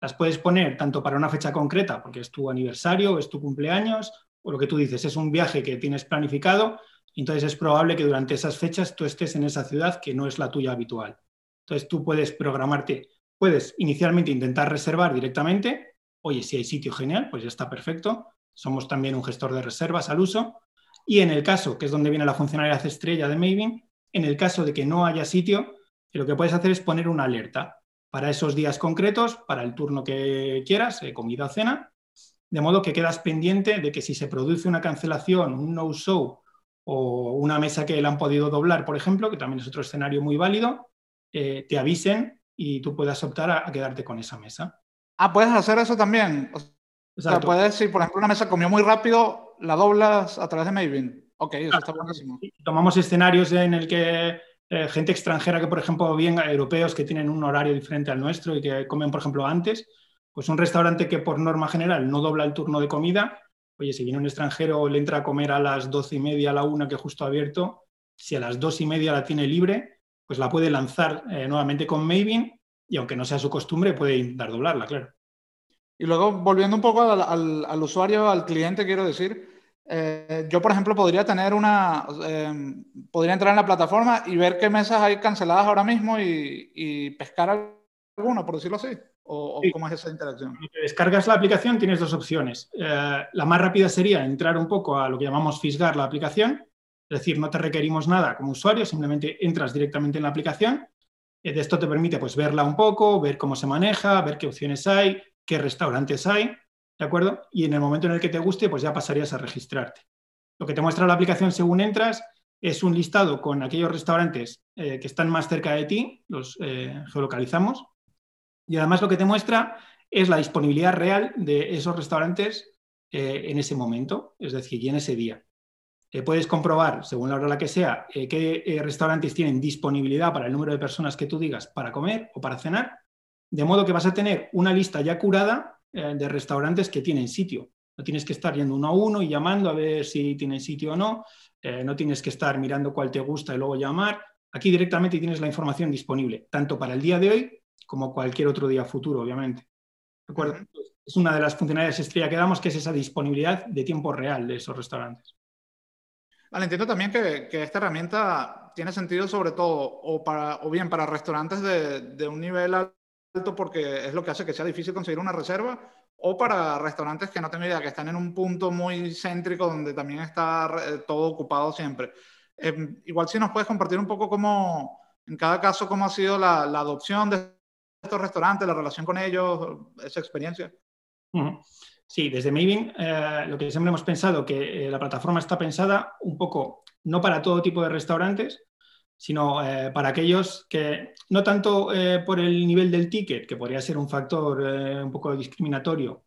las puedes poner tanto para una fecha concreta, porque es tu aniversario, es tu cumpleaños, o lo que tú dices, es un viaje que tienes planificado, entonces es probable que durante esas fechas tú estés en esa ciudad que no es la tuya habitual. Entonces tú puedes programarte, puedes inicialmente intentar reservar directamente, oye, si hay sitio genial, pues ya está perfecto, somos también un gestor de reservas al uso, y en el caso, que es donde viene la funcionalidad estrella de Maven, en el caso de que no haya sitio, lo que puedes hacer es poner una alerta para esos días concretos, para el turno que quieras, eh, comida o cena, de modo que quedas pendiente de que si se produce una cancelación, un no-show o una mesa que la han podido doblar, por ejemplo, que también es otro escenario muy válido, eh, te avisen y tú puedas optar a, quedarte con esa mesa. Ah, puedes hacer eso también. O sea, puedes decir, por ejemplo, una mesa comió muy rápido, la doblas a través de Maven. Ok, eso está buenísimo. Tomamos escenarios en el que eh, gente extranjera que, por ejemplo, bien europeos que tienen un horario diferente al nuestro y que comen, por ejemplo, antes, pues un restaurante que por norma general no dobla el turno de comida, oye, si viene un extranjero le entra a comer a las doce y media, a la una que justo ha abierto, si a las dos y media la tiene libre, pues la puede lanzar eh, nuevamente con Maven y aunque no sea su costumbre, puede intentar doblarla, claro. Y luego, volviendo un poco al usuario, al cliente, quiero decir, eh, yo, por ejemplo, podría tener una, em, podría entrar en la plataforma y ver qué mesas hay canceladas ahora mismo y, pescar alguno, por decirlo así. ¿O, cómo es esa interacción? descargas la aplicación tienes dos opciones. Eh, la más rápida sería entrar un poco a lo que llamamos fisgar la aplicación, es decir, no te requerimos nada como usuario, simplemente entras directamente en la aplicación. Eh, de esto te permite pues, verla un poco, ver cómo se maneja, ver qué opciones hay, qué restaurantes hay. ¿De acuerdo? Y en el momento en el que te guste, pues ya pasarías a registrarte. Lo que te muestra la aplicación según entras es un listado con aquellos restaurantes eh, que están más cerca de ti, los eh, geolocalizamos. Y además lo que te muestra es la disponibilidad real de esos restaurantes eh, en ese momento, es decir, y en ese día. puedes comprobar, según la hora la que sea, qué restaurantes tienen disponibilidad para el número de personas que tú digas para comer o para cenar, de modo que vas a tener una lista ya curada eh, de restaurantes que tienen sitio. No tienes que estar yendo uno a uno y llamando a ver si tienen sitio o no. Eh, no tienes que estar mirando cuál te gusta y luego llamar. Aquí directamente tienes la información disponible, tanto para el día de hoy como cualquier otro día futuro, obviamente. Es una de las funcionalidades estrella que damos, que es esa disponibilidad de tiempo real de esos restaurantes. Vale, entiendo también que, esta herramienta tiene sentido sobre todo o, para, o bien para restaurantes de, de un nivel alto porque es lo que hace que sea difícil conseguir una reserva, o para restaurantes que no tengo idea, que están en un punto muy céntrico donde también está eh, todo ocupado siempre. Em, igual si nos puedes compartir un poco cómo, en cada caso, cómo ha sido la, adopción de estos restaurantes, la relación con ellos, esa experiencia. Sí, desde Maven eh, lo que siempre hemos pensado que eh, la plataforma está pensada un poco no para todo tipo de restaurantes, sino eh, para aquellos que, no tanto eh, por el nivel del ticket, que podría ser un factor eh, un poco discriminatorio,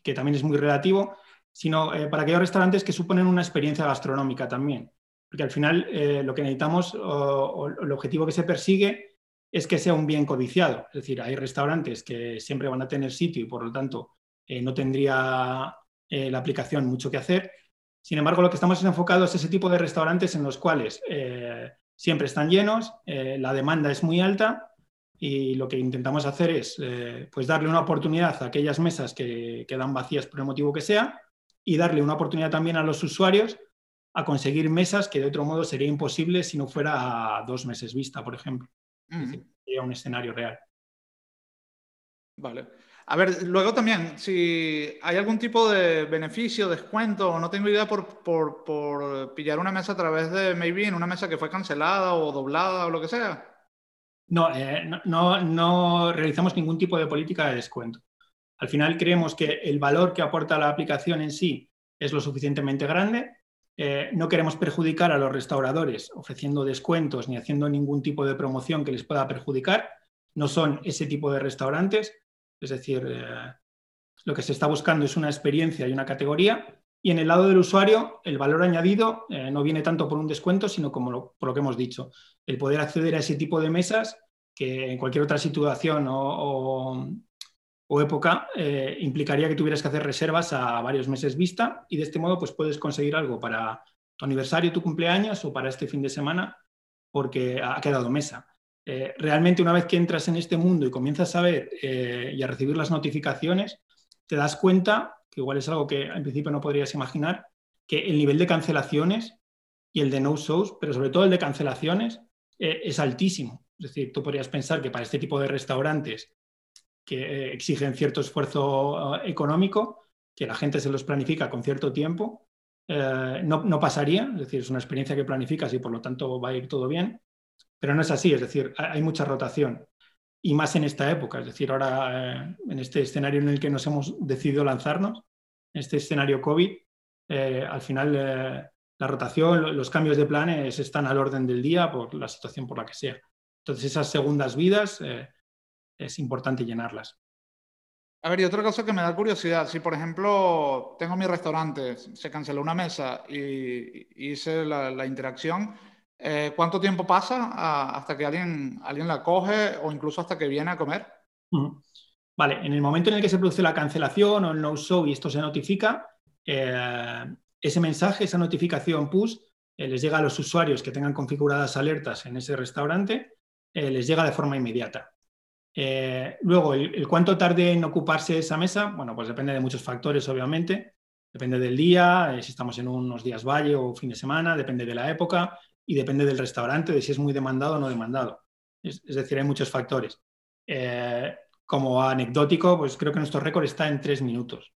que también es muy relativo, sino para aquellos restaurantes que suponen una experiencia gastronómica también. Porque al final lo que necesitamos o, el objetivo que se persigue es que sea un bien codiciado. Es decir, hay restaurantes que siempre van a tener sitio y por lo tanto no tendría la aplicación mucho que hacer. Sin embargo, lo que estamos enfocados es ese tipo de restaurantes en los cuales siempre están llenos, eh, la demanda es muy alta y lo que intentamos hacer es eh, pues darle una oportunidad a aquellas mesas que quedan vacías por el motivo que sea y darle una oportunidad también a los usuarios a conseguir mesas que de otro modo sería imposible si no fuera a dos meses vista, por ejemplo. Sería un escenario real. Vale. A ver, luego también, si hay algún tipo de beneficio, descuento, no tengo idea por, por, pillar una mesa a través de Maybe en una mesa que fue cancelada o doblada o lo que sea. No, eh, no, no, realizamos ningún tipo de política de descuento. Al final creemos que el valor que aporta la aplicación en sí es lo suficientemente grande. Eh, no queremos perjudicar a los restauradores ofreciendo descuentos ni haciendo ningún tipo de promoción que les pueda perjudicar. No son ese tipo de restaurantes. Es decir, eh, lo que se está buscando es una experiencia y una categoría. Y en el lado del usuario, el valor añadido eh, no viene tanto por un descuento, sino como por lo que hemos dicho, el poder acceder a ese tipo de mesas que en cualquier otra situación o, época eh, implicaría que tuvieras que hacer reservas a varios meses vista y de este modo pues puedes conseguir algo para tu aniversario, tu cumpleaños o para este fin de semana porque ha quedado mesa. Eh, realmente una vez que entras en este mundo y comienzas a ver eh, y a recibir las notificaciones, te das cuenta, que igual es algo que en principio no podrías imaginar, que el nivel de cancelaciones y el de no-shows, pero sobre todo el de cancelaciones, es altísimo. Es decir, tú podrías pensar que para este tipo de restaurantes que eh, exigen cierto esfuerzo eh, económico, que la gente se los planifica con cierto tiempo, eh, no, pasaría. Es decir, es una experiencia que planificas y por lo tanto va a ir todo bien. Pero no es así, es decir, hay mucha rotación. Y más en esta época, es decir, ahora en este escenario en el que nos hemos decidido lanzarnos, en este escenario COVID, al final la rotación, los cambios de planes están al orden del día por la situación por la que sea. Entonces, esas segundas vidas eh, es importante llenarlas. A ver, y otra cosa que me da curiosidad, si por ejemplo tengo mi restaurante, se canceló una mesa y hice la, interacción, eh, ¿cuánto tiempo pasa hasta que alguien, alguien la coge o incluso hasta que viene a comer? Vale, en el momento en el que se produce la cancelación o el no-show y esto se notifica, eh, ese mensaje, esa notificación push, les llega a los usuarios que tengan configuradas alertas en ese restaurante eh, les llega de forma inmediata. Eh, luego, el, cuánto tarde en ocuparse esa mesa, bueno, pues depende de muchos factores, obviamente. Depende del día, eh, si estamos en unos días valle o fin de semana, depende de la época y depende del restaurante, de si es muy demandado o no demandado. Es, decir, hay muchos factores. como anecdótico, pues creo que nuestro récord está en tres minutos.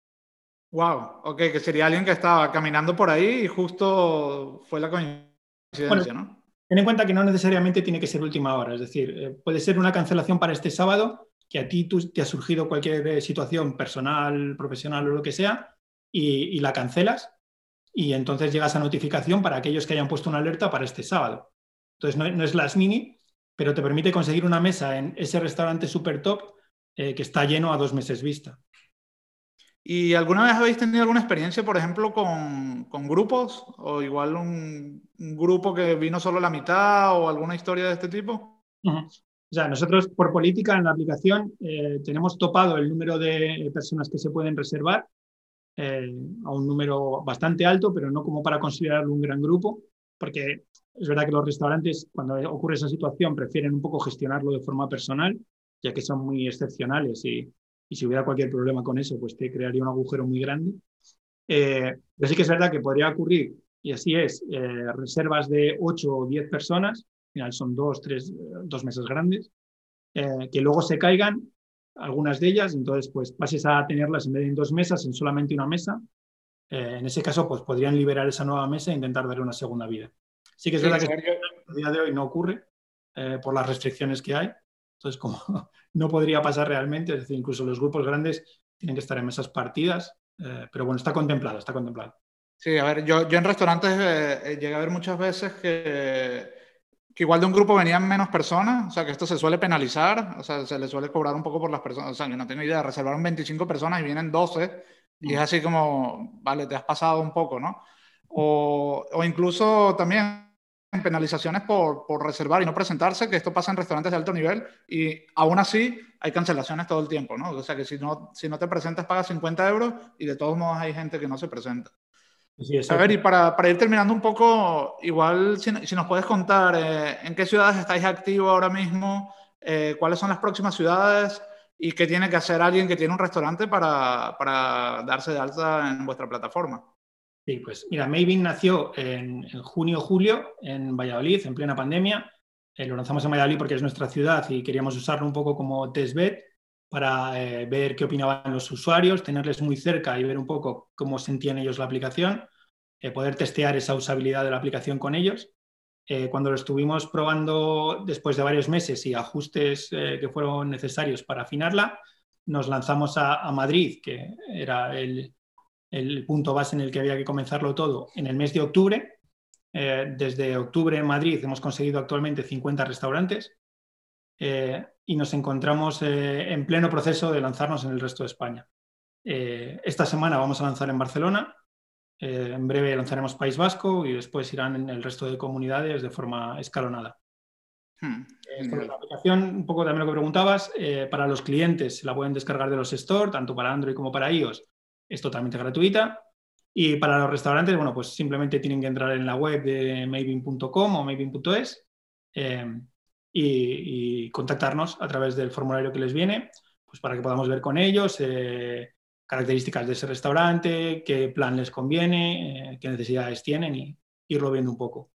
Wow, ok, que sería alguien que estaba caminando por ahí y justo fue la coincidencia, ¿no? Ten en cuenta que no necesariamente tiene que ser última hora, es decir, eh, puede ser una cancelación para este sábado, que a ti te ha surgido cualquier eh, situación personal, profesional o lo que sea, y, la cancelas, y entonces llega esa notificación para aquellos que hayan puesto una alerta para este sábado. Entonces no, es las mini, pero te permite conseguir una mesa en ese restaurante super top eh, que está lleno a dos meses vista. ¿Y alguna vez habéis tenido alguna experiencia, por ejemplo, con, grupos? ¿O igual un, grupo que vino solo la mitad o alguna historia de este tipo? O sea, nosotros por política en la aplicación eh, tenemos topado el número de personas que se pueden reservar eh, a un número bastante alto, pero no como para considerarlo un gran grupo, porque es verdad que los restaurantes, cuando ocurre esa situación, prefieren un poco gestionarlo de forma personal, ya que son muy excepcionales y y si hubiera cualquier problema con eso, pues te crearía un agujero muy grande. Eh, pero sí que es verdad que podría ocurrir, y así es, eh, reservas de 8 o 10 personas, al final son dos, tres, dos mesas grandes, eh, que luego se caigan algunas de ellas, entonces pues pases a tenerlas en vez de en dos mesas, en solamente una mesa. en ese caso, pues podrían liberar esa nueva mesa e intentar darle una segunda vida. Sí que es verdad que a día de hoy no ocurre por las restricciones que hay, entonces, como <laughs> no podría pasar realmente, es decir, incluso los grupos grandes tienen que estar en mesas partidas, eh, pero bueno, está contemplado, está contemplado. Sí, a ver, yo, yo en restaurantes eh, eh, llegué a ver muchas veces que, que, igual de un grupo venían menos personas, o sea, que esto se suele penalizar, o sea, se le suele cobrar un poco por las personas, o sea, que no tengo idea, reservaron 25 personas y vienen 12, y es mm. así como, vale, te has pasado un poco, ¿no? O, o incluso también penalizaciones por, por, reservar y no presentarse, que esto pasa en restaurantes de alto nivel y aún así hay cancelaciones todo el tiempo, ¿no? O sea que si no, si no te presentas pagas 50 euros y de todos modos hay gente que no se presenta. A ver, y para, para, ir terminando un poco, igual si, si nos puedes contar eh, en qué ciudades estáis activos ahora mismo, eh, cuáles son las próximas ciudades y qué tiene que hacer alguien que tiene un restaurante para, para darse de alta en vuestra plataforma. Sí, pues mira, Maven nació en, junio-julio en Valladolid, en plena pandemia. Eh, lo lanzamos en Valladolid porque es nuestra ciudad y queríamos usarlo un poco como testbed para eh, ver qué opinaban los usuarios, tenerles muy cerca y ver un poco cómo sentían ellos la aplicación, eh, poder testear esa usabilidad de la aplicación con ellos. cuando lo estuvimos probando después de varios meses y ajustes que fueron necesarios para afinarla, nos lanzamos a, Madrid, que era el, punto base en el que había que comenzarlo todo, en el mes de octubre. Eh, desde octubre en Madrid hemos conseguido actualmente 50 restaurantes eh, y nos encontramos eh, en pleno proceso de lanzarnos en el resto de España. esta semana vamos a lanzar en Barcelona, en breve lanzaremos País Vasco y después irán en el resto de comunidades de forma escalonada. Hmm. la aplicación, un poco también lo que preguntabas, eh, para los clientes se la pueden descargar de los store, tanto para Android como para iOS, es totalmente gratuita. Y para los restaurantes, bueno, pues simplemente tienen que entrar en la web de mavin.com o mavin.es eh, y, contactarnos a través del formulario que les viene, pues para que podamos ver con ellos eh, características de ese restaurante, qué plan les conviene, qué necesidades tienen y irlo viendo un poco.